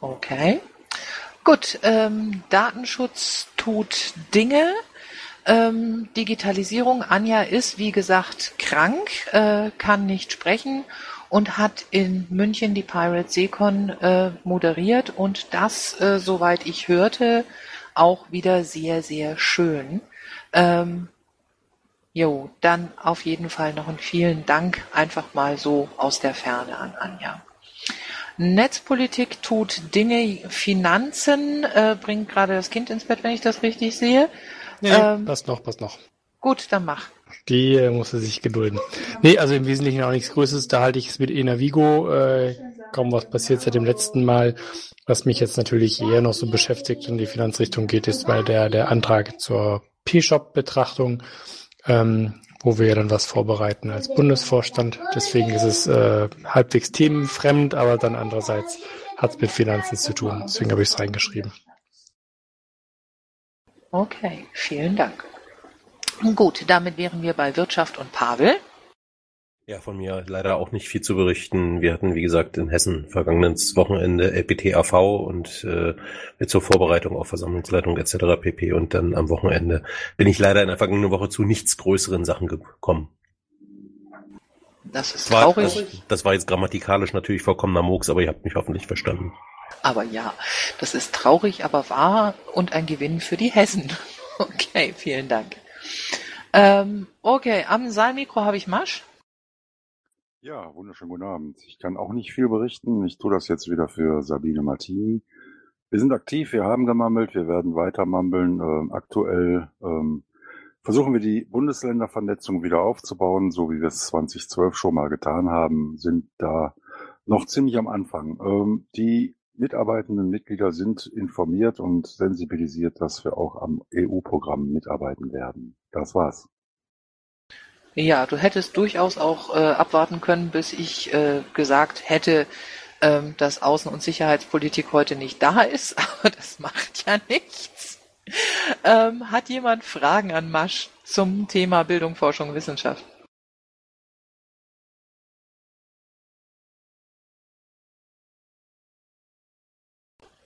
Okay. Gut, ähm, Datenschutz tut Dinge. Ähm, Digitalisierung. Anja ist, wie gesagt, krank, äh, kann nicht sprechen und hat in München die Pirate Seacon äh, moderiert und das, äh, soweit ich hörte, auch wieder sehr, sehr schön. Ähm, jo, dann auf jeden Fall noch einen vielen Dank einfach mal so aus der Ferne an Anja. Netzpolitik tut Dinge, Finanzen äh, bringt gerade das Kind ins Bett, wenn ich das richtig sehe. Nee, Ähm, passt noch, passt noch. gut, dann mach. Die äh, musste sich gedulden. Nee, also im Wesentlichen auch nichts Größeres. Da halte ich es mit Enavigo. Äh, kaum was passiert seit dem letzten Mal. Was mich jetzt natürlich eher noch so beschäftigt in die Finanzrichtung geht, ist bei der, der Antrag zur P-Shop-Betrachtung, ähm, wo wir ja dann was vorbereiten als Bundesvorstand. Deswegen ist es äh, halbwegs themenfremd, aber dann andererseits hat es mit Finanzen zu tun. Deswegen habe ich es reingeschrieben. Okay, vielen Dank. Gut, damit wären wir bei Wirtschaft und Pavel. Ja, von mir leider auch nicht viel zu berichten. Wir hatten, wie gesagt, in Hessen vergangenes Wochenende LPT-AV und äh, zur Vorbereitung auf Versammlungsleitung etc. pp. Und dann am Wochenende bin ich leider in der vergangenen Woche zu nichts größeren Sachen gekommen. Das ist war, traurig, das, das war jetzt grammatikalisch natürlich vollkommener Murks, aber ihr habt mich hoffentlich verstanden. aber ja, das ist traurig, aber wahr und ein Gewinn für die Hessen. Okay, vielen Dank. Ähm, okay, am Saalmikro habe ich Masch. Ja, wunderschönen guten Abend. Ich kann auch nicht viel berichten. Ich tue das jetzt wieder für Sabine Martini. Wir sind aktiv, wir haben gemammelt, wir werden weiter mammeln. Ähm, aktuell ähm, versuchen wir die Bundesländervernetzung wieder aufzubauen, so wie wir es 2012 schon mal getan haben, sind da noch ziemlich am Anfang. Ähm, die mitarbeitenden Mitglieder sind informiert und sensibilisiert, dass wir auch am EU-Programm mitarbeiten werden. Das war's. Ja, du hättest durchaus auch äh, abwarten können, bis ich äh, gesagt hätte, ähm, dass Außen- und Sicherheitspolitik heute nicht da ist, aber das macht ja nichts. Ähm, hat jemand Fragen an Masch zum Thema Bildung, Forschung, Wissenschaft?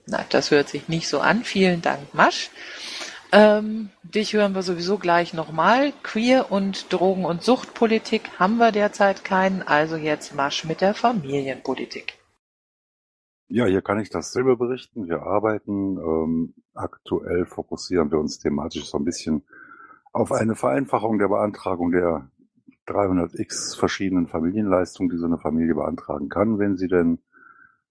Na, das hört sich nicht so an. Vielen Dank, Masch. Ähm, dich hören wir sowieso gleich nochmal. Queer und Drogen- und Suchtpolitik haben wir derzeit keinen, also jetzt Masch mit der Familienpolitik. Ja, hier kann ich dasselbe berichten. Wir arbeiten. Ähm, aktuell fokussieren wir uns thematisch so ein bisschen auf eine Vereinfachung der Beantragung der 300x verschiedenen Familienleistungen, die so eine Familie beantragen kann, wenn sie denn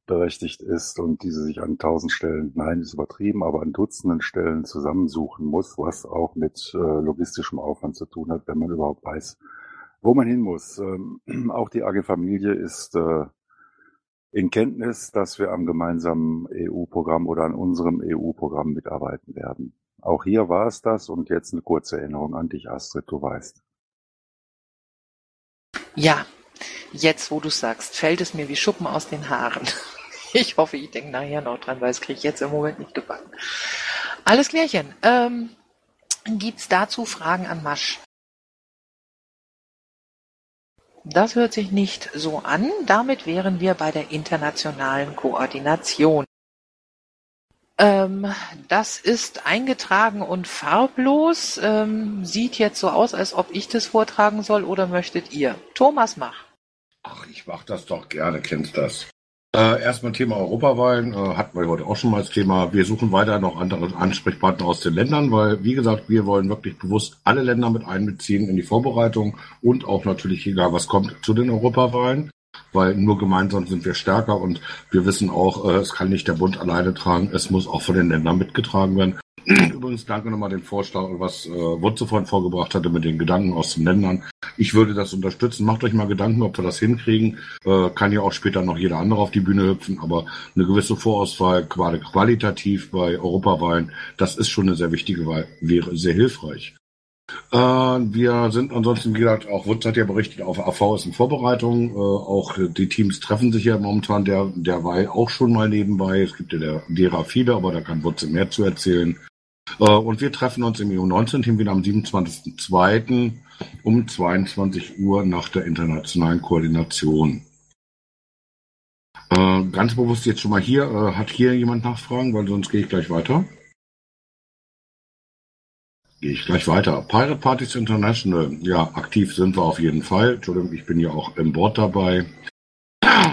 berechtigt ist und diese sich an tausend Stellen, nein, ist übertrieben, aber an Dutzenden Stellen zusammensuchen muss, was auch mit äh, logistischem Aufwand zu tun hat, wenn man überhaupt weiß, wo man hin muss. Ähm, auch die AG Familie ist äh, in Kenntnis, dass wir am gemeinsamen EU-Programm oder an unserem EU-Programm mitarbeiten werden. Auch hier war es das und jetzt eine kurze Erinnerung an dich, Astrid, du weißt. Ja, jetzt wo du sagst, fällt es mir wie Schuppen aus den Haaren. Ich hoffe, ich denke nachher noch dran, weil es kriege ich jetzt im Moment nicht gebacken. Alles klärchen. Ähm, gibt's dazu Fragen an Masch? Das hört sich nicht so an. Damit wären wir bei der internationalen Koordination. Ähm, das ist eingetragen und farblos. Ähm, sieht jetzt so aus, als ob ich das vortragen soll oder möchtet ihr? Thomas, mach. Ach, ich mach das doch gerne, kennst das. Äh, erstmal Thema Europawahlen, äh, hatten wir heute auch schon mal als Thema. Wir suchen weiter noch andere Ansprechpartner aus den Ländern, weil, wie gesagt, wir wollen wirklich bewusst alle Länder mit einbeziehen in die Vorbereitung und auch natürlich, egal was kommt, zu den Europawahlen, weil nur gemeinsam sind wir stärker und wir wissen auch, äh, es kann nicht der Bund alleine tragen, es muss auch von den Ländern mitgetragen werden. Übrigens danke nochmal den Vorschlag, was äh, Wutze vorhin vorgebracht hatte mit den Gedanken aus den Ländern. Ich würde das unterstützen. Macht euch mal Gedanken, ob wir das hinkriegen. Äh, kann ja auch später noch jeder andere auf die Bühne hüpfen, aber eine gewisse Vorauswahl quali qualitativ bei Europawahlen, das ist schon eine sehr wichtige Wahl, wäre sehr hilfreich. Äh, wir sind ansonsten, wie gesagt, auch Wutz hat ja berichtet, auf AV ist in Vorbereitung. Äh, auch die Teams treffen sich ja momentan der, derweil auch schon mal nebenbei. Es gibt ja der, derer viele, aber da kann Wutze mehr zu erzählen. Äh, und wir treffen uns im EU19-Team wieder am 27.02. um 22 Uhr nach der internationalen Koordination. Äh, ganz bewusst jetzt schon mal hier. Äh, hat hier jemand Nachfragen? Weil sonst gehe ich gleich weiter. Gehe ich gleich weiter. Pirate Parties International, ja, aktiv sind wir auf jeden Fall. Entschuldigung, ich bin ja auch im Board dabei.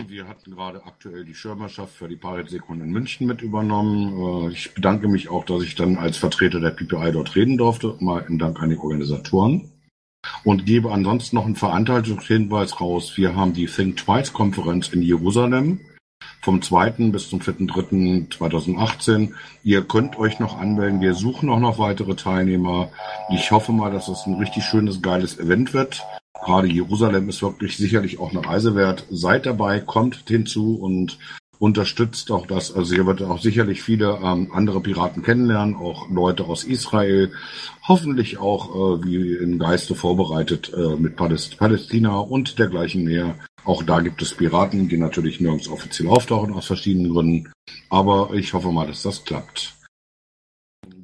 Wir hatten gerade aktuell die Schirmerschaft für die Pirate Sekund in München mit übernommen. Äh, Ich bedanke mich auch, dass ich dann als Vertreter der PPI dort reden durfte. Mal in Dank an die Organisatoren. Und gebe ansonsten noch einen Veranstaltungshinweis raus. Wir haben die Think Twice Konferenz in Jerusalem vom 2. bis zum 4.3.2018. Ihr könnt euch noch anmelden. Wir suchen auch noch weitere Teilnehmer. Ich hoffe mal, dass es ein richtig schönes, geiles Event wird. Gerade Jerusalem ist wirklich sicherlich auch eine Reise wert. Seid dabei, kommt hinzu und unterstützt auch das. Also ihr werdet auch sicherlich viele ähm, andere Piraten kennenlernen, auch Leute aus Israel, hoffentlich auch äh, wie im Geiste vorbereitet äh, mit Paläst Palästina und dergleichen mehr. Auch da gibt es Piraten, die natürlich nirgends offiziell auftauchen aus verschiedenen Gründen. Aber ich hoffe mal, dass das klappt.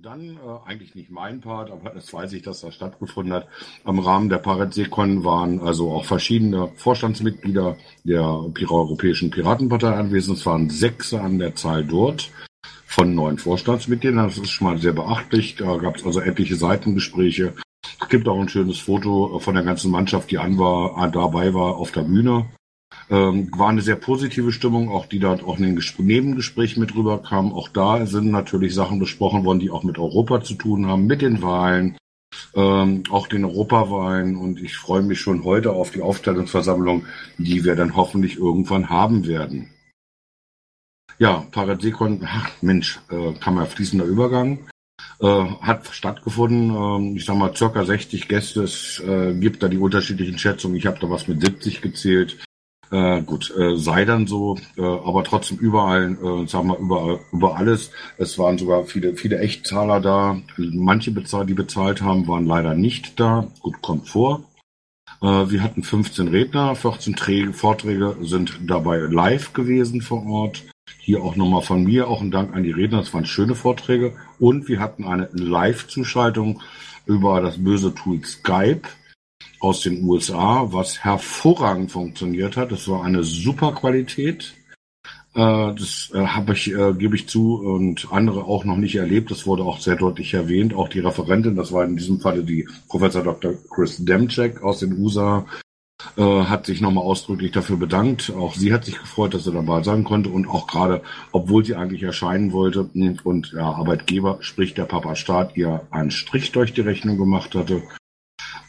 Dann äh, eigentlich nicht mein Part, aber das weiß ich, dass das stattgefunden hat. Am Rahmen der Paret-Sekon waren also auch verschiedene Vorstandsmitglieder der Pira Europäischen Piratenpartei anwesend. Es waren sechs an der Zahl dort von neun Vorstandsmitgliedern. Das ist schon mal sehr beachtlich. Da gab es also etliche Seitengespräche. Es gibt auch ein schönes Foto von der ganzen Mannschaft, die an war, dabei war auf der Bühne. Ähm, war eine sehr positive Stimmung, auch die dort auch in den Gespr Nebengesprächen mit rüberkam. Auch da sind natürlich Sachen besprochen worden, die auch mit Europa zu tun haben, mit den Wahlen, ähm, auch den Europawahlen. Und ich freue mich schon heute auf die Aufstellungsversammlung, die wir dann hoffentlich irgendwann haben werden. Ja, Paradekon, ach Mensch, äh, kam ja fließender Übergang. Äh, hat stattgefunden, ähm, ich sag mal circa 60 Gäste, es äh, gibt da die unterschiedlichen Schätzungen, ich habe da was mit 70 gezählt. Äh, gut, äh, sei dann so, äh, aber trotzdem überall, äh, sag mal, überall, über alles. Es waren sogar viele, viele Echtzahler da. Manche, bezahlt, die bezahlt haben, waren leider nicht da. Gut, kommt vor. Äh, wir hatten 15 Redner, 14 Träge, Vorträge sind dabei live gewesen vor Ort. Hier auch nochmal von mir auch ein Dank an die Redner. Es waren schöne Vorträge. Und wir hatten eine Live-Zuschaltung über das böse Tool Skype aus den USA, was hervorragend funktioniert hat. Das war eine super Qualität. Äh, das äh, habe ich, äh, gebe ich zu, und andere auch noch nicht erlebt. Das wurde auch sehr deutlich erwähnt. Auch die Referentin, das war in diesem Falle die Professor Dr. Chris Demchek aus den USA, äh, hat sich nochmal ausdrücklich dafür bedankt. Auch sie hat sich gefreut, dass sie dabei sein konnte und auch gerade, obwohl sie eigentlich erscheinen wollte und der Arbeitgeber, sprich der Papa Staat, ihr einen Strich durch die Rechnung gemacht hatte.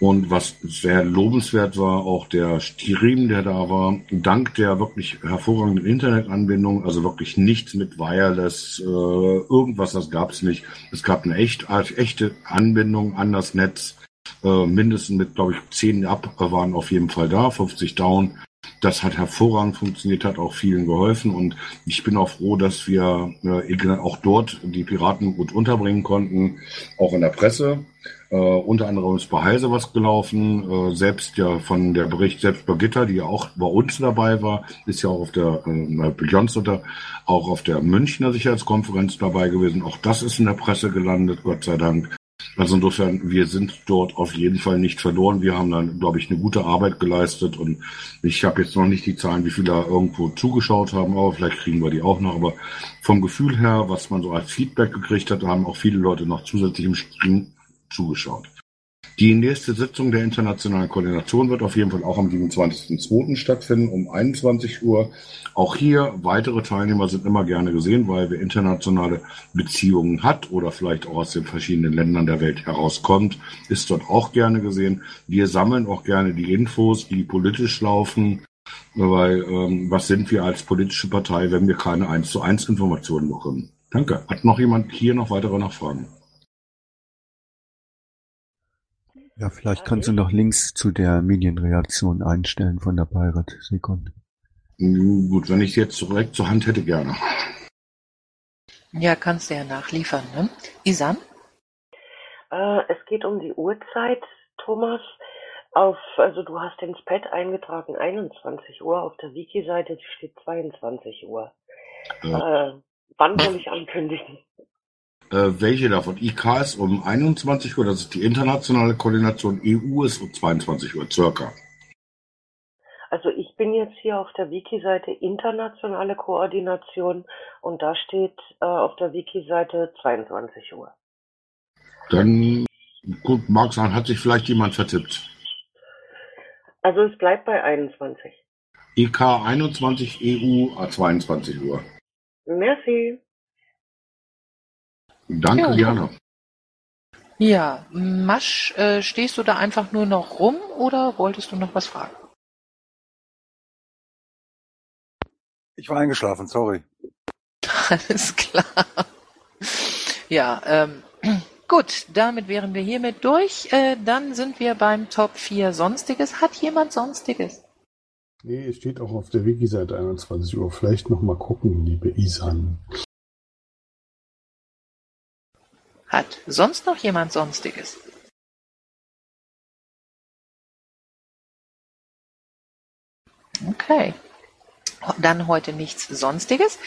Und was sehr lobenswert war, auch der Stream, der da war, dank der wirklich hervorragenden Internetanbindung, also wirklich nichts mit Wireless, äh, irgendwas, das gab es nicht. Es gab eine echt, echte Anbindung an das Netz. Äh, mindestens mit, glaube ich, 10 ab waren auf jeden Fall da, 50 down. Das hat hervorragend funktioniert, hat auch vielen geholfen und ich bin auch froh, dass wir äh, auch dort die Piraten gut unterbringen konnten, auch in der Presse. Äh, unter anderem ist bei Heise was gelaufen, äh, selbst ja von der Bericht, selbst Birgitta, die ja auch bei uns dabei war, ist ja auch auf der äh, Beyoncé oder auch auf der Münchner Sicherheitskonferenz dabei gewesen. Auch das ist in der Presse gelandet, Gott sei Dank. Also insofern, wir sind dort auf jeden Fall nicht verloren. Wir haben dann, glaube ich, eine gute Arbeit geleistet und ich habe jetzt noch nicht die Zahlen, wie viele da irgendwo zugeschaut haben, aber vielleicht kriegen wir die auch noch. Aber vom Gefühl her, was man so als Feedback gekriegt hat, haben auch viele Leute noch zusätzlich im Stream zugeschaut. Die nächste Sitzung der internationalen Koordination wird auf jeden Fall auch am 27.02. stattfinden um 21 Uhr. Auch hier weitere Teilnehmer sind immer gerne gesehen, weil wer internationale Beziehungen hat oder vielleicht auch aus den verschiedenen Ländern der Welt herauskommt, ist dort auch gerne gesehen. Wir sammeln auch gerne die Infos, die politisch laufen, weil ähm, was sind wir als politische Partei, wenn wir keine 1 zu 1 Informationen bekommen? Danke. Hat noch jemand hier noch weitere Nachfragen? Ja, vielleicht kannst du noch Links zu der Medienreaktion einstellen von der Pirate Second. Gut, wenn ich jetzt direkt zur Hand hätte, gerne. Ja, kannst du ja nachliefern, ne? Isan? Äh, es geht um die Uhrzeit, Thomas. Auf, also du hast ins Pad eingetragen 21 Uhr, auf der Wiki-Seite steht 22 Uhr. Ja. Äh, wann soll ich ankündigen? Äh, welche davon? IK ist um 21 Uhr, das ist die internationale Koordination. EU ist um 22 Uhr circa. Also ich bin jetzt hier auf der Wiki-Seite internationale Koordination und da steht äh, auf der Wiki-Seite 22 Uhr. Dann Gut, mag sein, hat sich vielleicht jemand vertippt. Also es bleibt bei 21. IK 21 EU a 22 Uhr. Merci. Danke, Ja. Diana. Ja, Masch, äh, stehst du da einfach nur noch rum oder wolltest du noch was fragen? Ich war eingeschlafen, sorry. Alles klar. Ja, ähm, gut, damit wären wir hiermit durch. Äh, dann sind wir beim Top 4 Sonstiges. Hat jemand Sonstiges? Nee, es steht auch auf der Wiki-Seite 21 Uhr. Vielleicht noch mal gucken, liebe Isan. Hat sonst noch jemand Sonstiges? Okay. Dann heute nichts Sonstiges.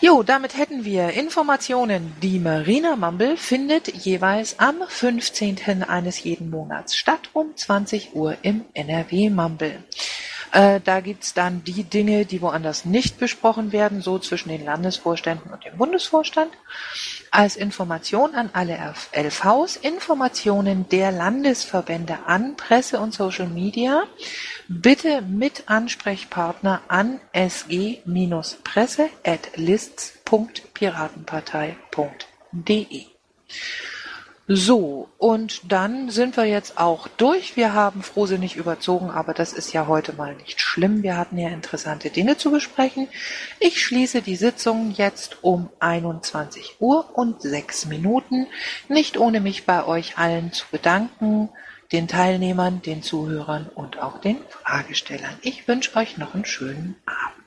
Jo, damit hätten wir Informationen. Die Marina Mumble findet jeweils am 15. eines jeden Monats statt um 20 Uhr im NRW Mumble. Äh, da gibt's dann die Dinge, die woanders nicht besprochen werden, so zwischen den Landesvorständen und dem Bundesvorstand. Als Information an alle LVs Informationen der Landesverbände an Presse und Social Media bitte mit Ansprechpartner an sg-presse@lists.piratenpartei.de. So, und dann sind wir jetzt auch durch. Wir haben frohsinnig überzogen, aber das ist ja heute mal nicht schlimm. Wir hatten ja interessante Dinge zu besprechen. Ich schließe die Sitzung jetzt um 21 Uhr und 6 Minuten, nicht ohne mich bei euch allen zu bedanken, den Teilnehmern, den Zuhörern und auch den Fragestellern. Ich wünsche euch noch einen schönen Abend.